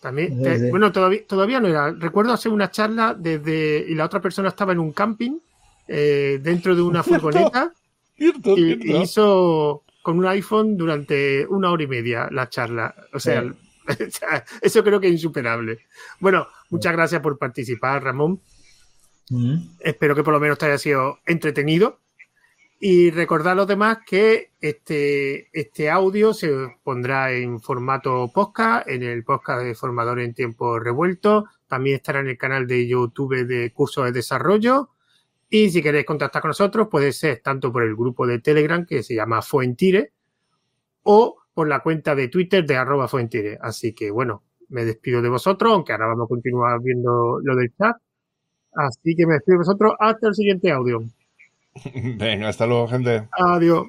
También, bueno, todavía, todavía no era. Recuerdo hacer una charla desde y la otra persona estaba en un camping eh, dentro de una furgoneta y, hizo con un iPhone durante una hora y media la charla. O sea, eso creo que es insuperable. Bueno, muchas gracias por participar, Ramón. Espero que por lo menos te haya sido entretenido. Y recordar a los demás que este, este audio se pondrá en formato podcast, en el podcast de Formador en Tiempo Revuelto. También estará en el canal de YouTube de Cursos de Desarrollo. Y si queréis contactar con nosotros, puede ser tanto por el grupo de Telegram que se llama Fuentire o por la cuenta de Twitter de arroba Fuentire. Así que bueno, me despido de vosotros, aunque ahora vamos a continuar viendo lo del chat. Así que me despido de vosotros hasta el siguiente audio. Venga, hasta luego, gente. Adiós.